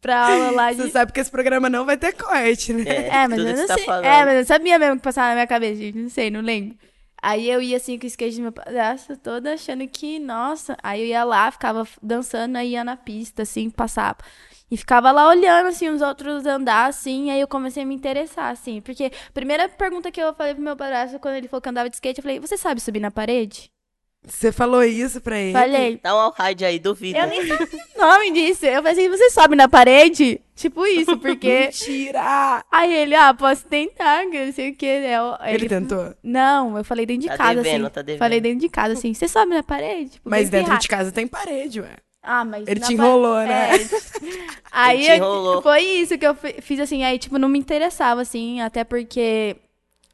pra aula lá de. Você sabe que esse programa não vai ter corte, né? É, É, mas tudo eu não tá sei. falando. É, mas eu sabia mesmo o que passava na minha cabeça, gente. Não sei, não lembro. Aí eu ia assim com o skate do meu padrasto, toda achando que, nossa. Aí eu ia lá, ficava dançando, aí ia na pista, assim, passava. E ficava lá olhando, assim, os outros andar, assim, aí eu comecei a me interessar, assim. Porque a primeira pergunta que eu falei pro meu padrasto quando ele falou que andava de skate, eu falei, você sabe subir na parede? Você falou isso pra ele? Falei. Dá um all-hide aí, duvida. Eu nem sabia o nome disso. Eu falei assim, você sobe na parede? Tipo isso, porque... Mentira! Aí ele, ah, posso tentar, que não sei o que. Aí Ele tentou? Não, eu falei dentro de Tá casa, devendo, assim. tá devendo. Falei dentro de casa, assim, você sobe na parede? Tipo, Mas dentro de casa tem parede, ué. Ah, mas. Ele te pa- enrolou, né? É. aí Ele te enrolou. foi isso que eu fi- fiz assim, aí, tipo, não me interessava, assim, até porque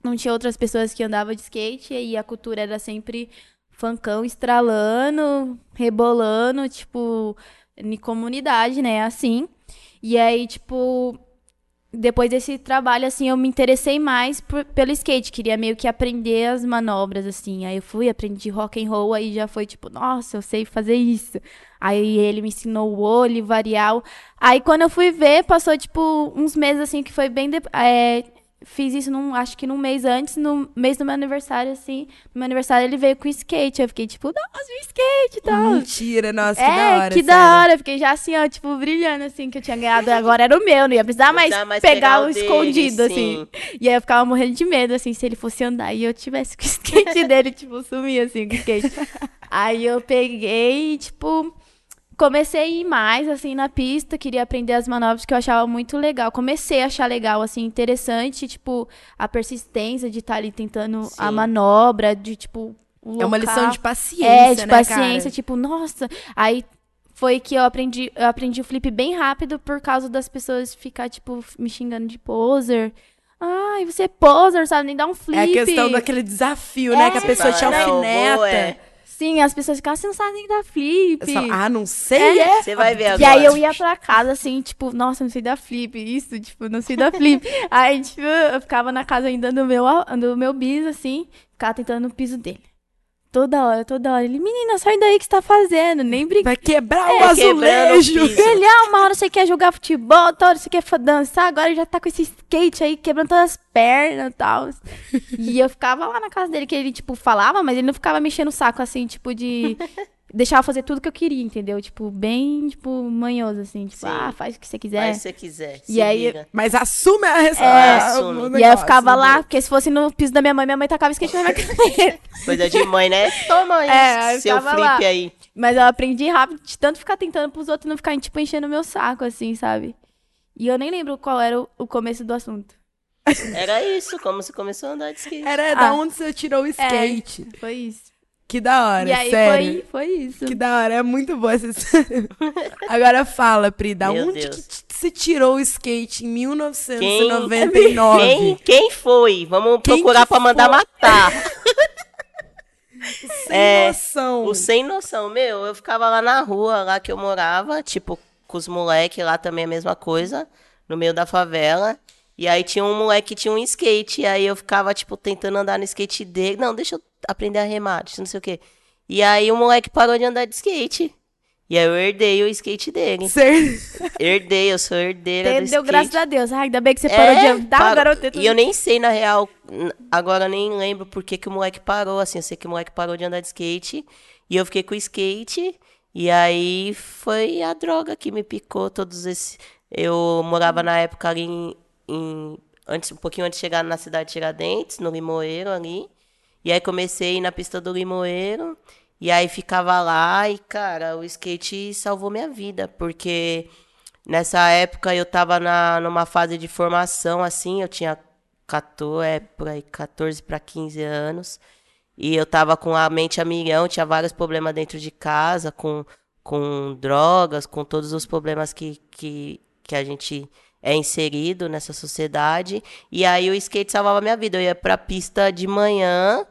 não tinha outras pessoas que andavam de skate e a cultura era sempre funkão estralando, rebolando, tipo, em comunidade, né? Assim. E aí, tipo, depois desse trabalho, assim, eu me interessei mais por- pelo skate. Queria meio que aprender as manobras, assim. Aí eu fui, aprendi rock and roll, aí já foi tipo, nossa, eu sei fazer isso. Aí ele me ensinou o olho, varial. Aí quando eu fui ver, passou, tipo, uns meses, assim, que foi bem... de- é, fiz isso, num, acho que num mês antes, no mês do meu aniversário, assim. No meu aniversário ele veio com skate. Eu fiquei, tipo, nossa, o skate e tal. Mentira, nossa, que É, da hora. que da sério. hora. Eu Fiquei já assim, ó, tipo, brilhando, assim, que eu tinha ganhado. Agora era o meu, não ia precisar mais, mais pegar, pegar o o dele, escondido, sim. assim. E aí eu ficava morrendo de medo, assim, se ele fosse andar e eu tivesse com o skate dele, tipo, sumir, assim, com o skate. aí eu peguei e, tipo, comecei a ir mais, assim, na pista, queria aprender as manobras que eu achava muito legal. Comecei a achar legal, assim, interessante, tipo, a persistência de estar ali tentando a Sim. manobra, de, tipo, É uma local. lição de paciência, É, de né, paciência, cara? tipo, nossa. Aí foi que eu aprendi, eu aprendi o flip bem rápido por causa das pessoas ficar, tipo, me xingando de poser. Ai, você é poser, sabe? Nem dá um flip. É a questão daquele desafio, né? É. Que a pessoa te Fala, não, alfineta. é. Sim, as pessoas ficam, você não sabe nem dar flip. Eu falo, ah, não sei, É. é? Você vai ver agora. E aí eu ia pra casa, assim, tipo, nossa, não sei dar flip, isso, tipo, não sei dar flip. aí, tipo, eu ficava na casa ainda do meu, do meu bis, assim, ficava tentando no piso dele. Toda hora, toda hora. Ele, menina, sai daí que você tá fazendo, nem brinca. Vai quebrar É, o azulejo. Ele, ah, uma hora você quer jogar futebol, outra hora você quer dançar, agora ele já tá com esse skate aí, quebrando todas as pernas e tal. E eu ficava lá na casa dele, que ele, tipo, falava, mas ele não ficava mexendo o saco, assim, tipo, de... Deixava eu fazer tudo que eu queria, entendeu? Tipo, bem, tipo, manhoso, assim. Tipo, Sim. ah, faz o que você quiser. Faz se você quiser. E se aí- vira. Mas assume a É, resposta. assume. E aí eu ficava lá, porque se fosse no piso da minha mãe, minha mãe tacava skate na minha cabeça. Coisa de mãe, né? Toma aí, É, seu flip lá. aí. Mas eu aprendi rápido de tanto ficar tentando pros outros não ficarem, tipo, enchendo o meu saco, assim, sabe? E eu nem lembro qual era o, o começo do assunto. Era isso, como você começou a andar de skate. Era da Ah. onde você tirou o skate. Foi isso. Que da hora, e aí sério. foi, foi isso. Que da hora, é muito boa essa história. Agora fala, Pri, da Meu onde Deus. que você tirou o skate em Quem, 1999? quem, quem foi? Vamos Quem procurar pra mandar foi? matar. Sem É, noção. O sem noção, meu, eu ficava lá na rua, lá que eu morava, tipo, com os moleques lá também a mesma coisa, no meio da favela. E aí tinha um moleque que tinha um skate, e aí eu ficava, tipo, tentando andar no skate dele. Não, deixa eu aprender a remar, não sei o quê. E aí o moleque parou de andar de skate. E aí eu herdei o skate dele. Ser- Herdei, eu sou herdeira do Deu, skate. graças a Deus. Ai, ainda bem que você parou de andar, parou. garoto. E eu nem sei, na real, agora eu nem lembro por que, que o moleque parou, assim, eu sei que o moleque parou de andar de skate, e eu fiquei com o skate, e aí foi a droga que me picou todos esses... Eu morava na época ali em... em- antes, um pouquinho antes de chegar na cidade de Tiradentes, no Limoeiro ali, e aí comecei na pista do Limoeiro, e aí ficava lá, e cara, o skate salvou minha vida, porque... Nessa época eu tava na, numa fase de formação, assim, eu tinha 14, é, por aí, 14 para 15 anos. E eu tava com a mente a milhão, tinha vários problemas dentro de casa, com, com drogas, com todos os problemas que, que, que a gente é inserido nessa sociedade. E aí o skate salvava minha vida. Eu ia pra pista de manhã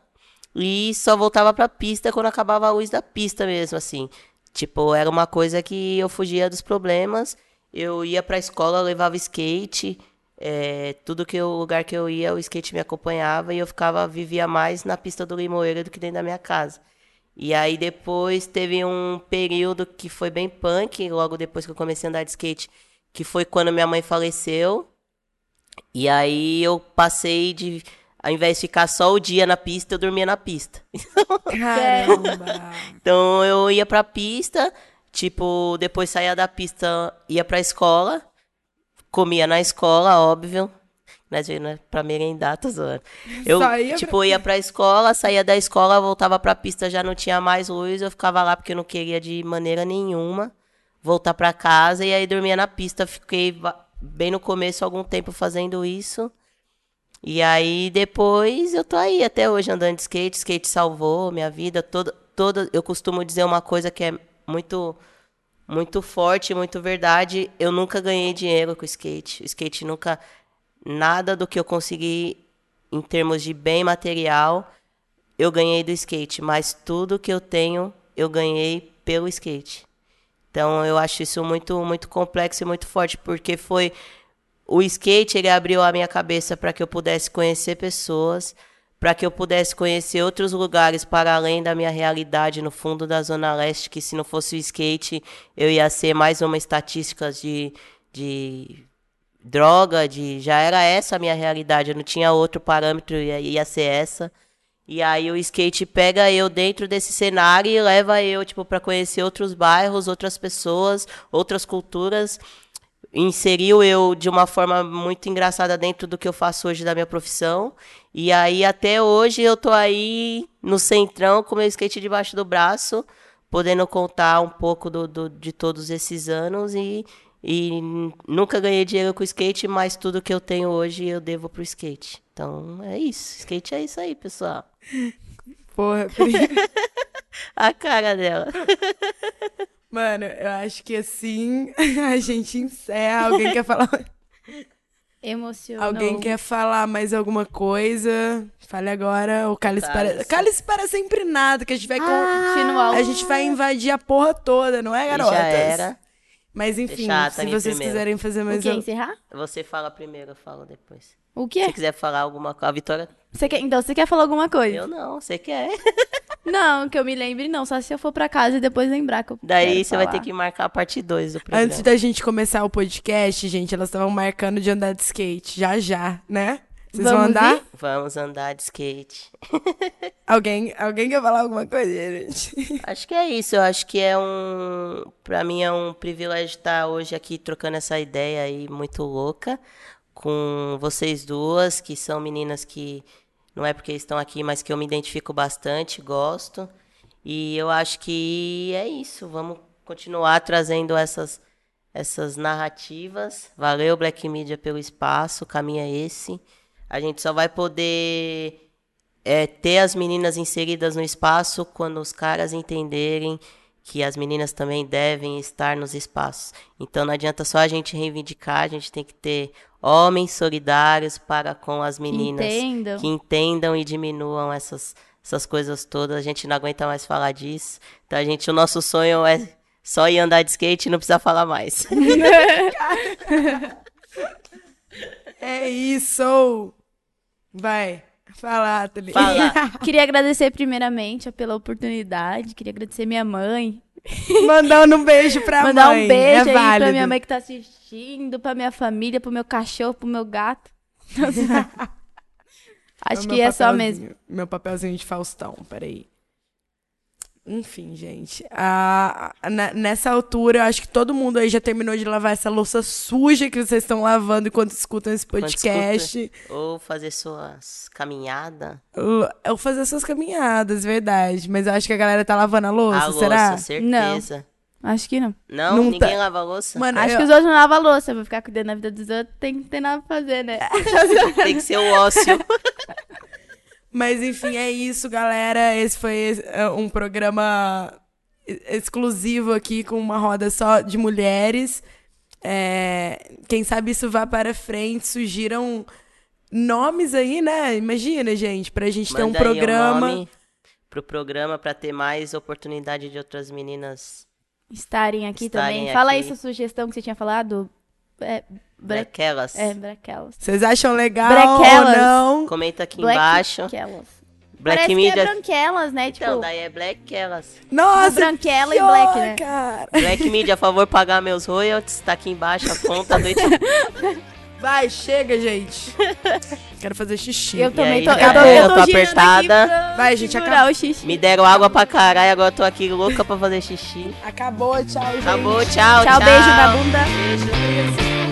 e só voltava pra pista quando acabava a luz da pista mesmo, assim. Tipo, era uma coisa que eu fugia dos problemas. Eu ia pra escola, levava skate. é, tudo que o lugar que eu ia, o skate me acompanhava e eu ficava, vivia mais na pista do Limoeiro do que dentro da minha casa. E aí depois teve um período que foi bem punk, logo depois que eu comecei a andar de skate, que foi quando minha mãe faleceu. E aí eu passei de ao invés de ficar só o dia na pista, eu dormia na pista. Caramba. Então eu ia pra pista, tipo, depois saía da pista, ia pra escola, comia na escola, óbvio. Né, pra merendar, tô zoando. Eu, Só ia tipo, ia pra escola, saía da escola, voltava pra pista, já não tinha mais luz, eu ficava lá porque eu não queria de maneira nenhuma voltar pra casa e aí dormia na pista. Fiquei bem no começo algum tempo fazendo isso. E aí depois eu tô aí até hoje andando de skate. Skate salvou minha vida. Toda, toda, eu costumo dizer uma coisa que é muito muito forte, muito verdade. Eu nunca ganhei dinheiro com skate. O skate nunca nada do que eu consegui em termos de bem material eu ganhei do skate, mas tudo que eu tenho eu ganhei pelo skate. Então eu acho isso muito muito complexo e muito forte porque foi o skate ele abriu a minha cabeça para que eu pudesse conhecer pessoas, para que eu pudesse conhecer outros lugares para além da minha realidade no fundo da zona leste, que se não fosse o skate eu ia ser mais uma estatística de, de droga, de já era essa a minha realidade, eu não tinha outro parâmetro, ia, ia ser essa. E aí o skate pega eu dentro desse cenário e leva eu, tipo, para conhecer outros bairros, outras pessoas, outras culturas. Inseriu eu de uma forma muito engraçada dentro do que eu faço hoje da minha profissão. E aí até hoje eu tô aí no centrão com meu skate debaixo do braço, podendo contar um pouco do, do- de todos esses anos e, e nunca ganhei dinheiro com skate, mas tudo que eu tenho hoje eu devo pro skate. Então é isso. Skate é isso aí, pessoal. Porra. A cara dela. Mano, eu acho que assim a gente encerra. Alguém quer falar? Emocionou. Alguém quer falar mais alguma coisa? Fale agora. O Cálice para. Cálice. Para sempre nada, que a gente vai. com- Continua. A gente vai invadir a porra toda, não é, garotas? já era. Mas enfim, se vocês primeiro. quiserem fazer mais al- Encerrar? Você fala primeiro, eu falo depois. O Se quê? você quiser falar alguma coisa, a Vitória. Você quer... Então, você quer falar alguma coisa? Eu não, você quer. Não, que eu me lembre, não. Só se eu for pra casa e depois lembrar que eu Daí quero você vai falar. ter que marcar a parte 2 do programa. Antes da gente começar o podcast, gente, elas estavam marcando de andar de skate. Já, já, né? Vocês vão Vamos andar? ir? Vamos andar de skate. Alguém, alguém quer falar alguma coisa, gente? Acho que é isso. Eu acho que é um. Pra mim é um privilégio estar hoje aqui trocando essa ideia aí muito louca com vocês duas, que são meninas que não é porque estão aqui, mas que eu me identifico bastante, gosto. E eu acho que é isso. Vamos continuar trazendo essas, essas narrativas. Valeu, Black Media, pelo espaço. O caminho é esse. A gente só vai poder é, ter as meninas inseridas no espaço quando os caras entenderem que as meninas também devem estar nos espaços. Então não adianta só a gente reivindicar, a gente tem que ter homens solidários para com as meninas entendam. que entendam e diminuam essas essas coisas todas. A gente não aguenta mais falar disso. Então a gente, o nosso sonho é só ir andar de skate e não precisar falar mais. É isso! Vai, fala, Ateli. Fala. Queria agradecer primeiramente pela oportunidade. Queria agradecer minha mãe. Mandando um beijo pra Mandar mãe. um beijo é aí pra válido. minha mãe que tá assistindo, pra minha família, pro meu cachorro, pro meu gato. Acho que é só mesmo. Meu papelzinho de Faustão, peraí. Enfim, gente. a- na- nessa altura, eu acho que todo mundo aí já terminou de lavar essa louça suja que vocês estão lavando enquanto escutam esse podcast. Ou fazer suas caminhadas. Eu eu fazer suas caminhadas, verdade. Mas eu acho que a galera tá lavando a louça, a louça, será? certeza. Acho que não. Não, Não ninguém tá- lava a louça? Mano, Acho eu- que os outros não lavam a louça. Vou ficar cuidando da vida dos outros. Tem que ter nada pra fazer, né? Tem que ser o ócio. Mas enfim, é isso, galera. Esse foi é, um programa exclusivo aqui com uma roda só de mulheres. É, quem sabe isso vá para frente. Surgiram nomes aí, né? Imagina, gente, pra gente ter um Manda aí o programa. nome pro programa para ter mais oportunidade de outras meninas Estarem aqui Estarem também. Fala aí aqui. sua sugestão que você tinha falado. É, Bre... daquelas. é Braquelas. Vocês acham legal Brequelas. ou não? Comenta aqui Black embaixo. Quellas. Black Parece Media. que é branquelas, né? Tipo, Então, daí é Black Elas. Nossa, branquela e que black, né? cara. Black Media, a favor, pagar meus royalties. Tá aqui embaixo a conta do. Vai, chega, gente. Quero fazer xixi. Eu também aí, tô, eu tô, eu tô, tô apertada. Vai, gente, acabou. o xixi. Me deram água pra caralho, agora eu tô aqui louca pra fazer xixi. Acabou, tchau, gente. Acabou, tchau, tchau. Tchau, beijo na bunda. Beijo.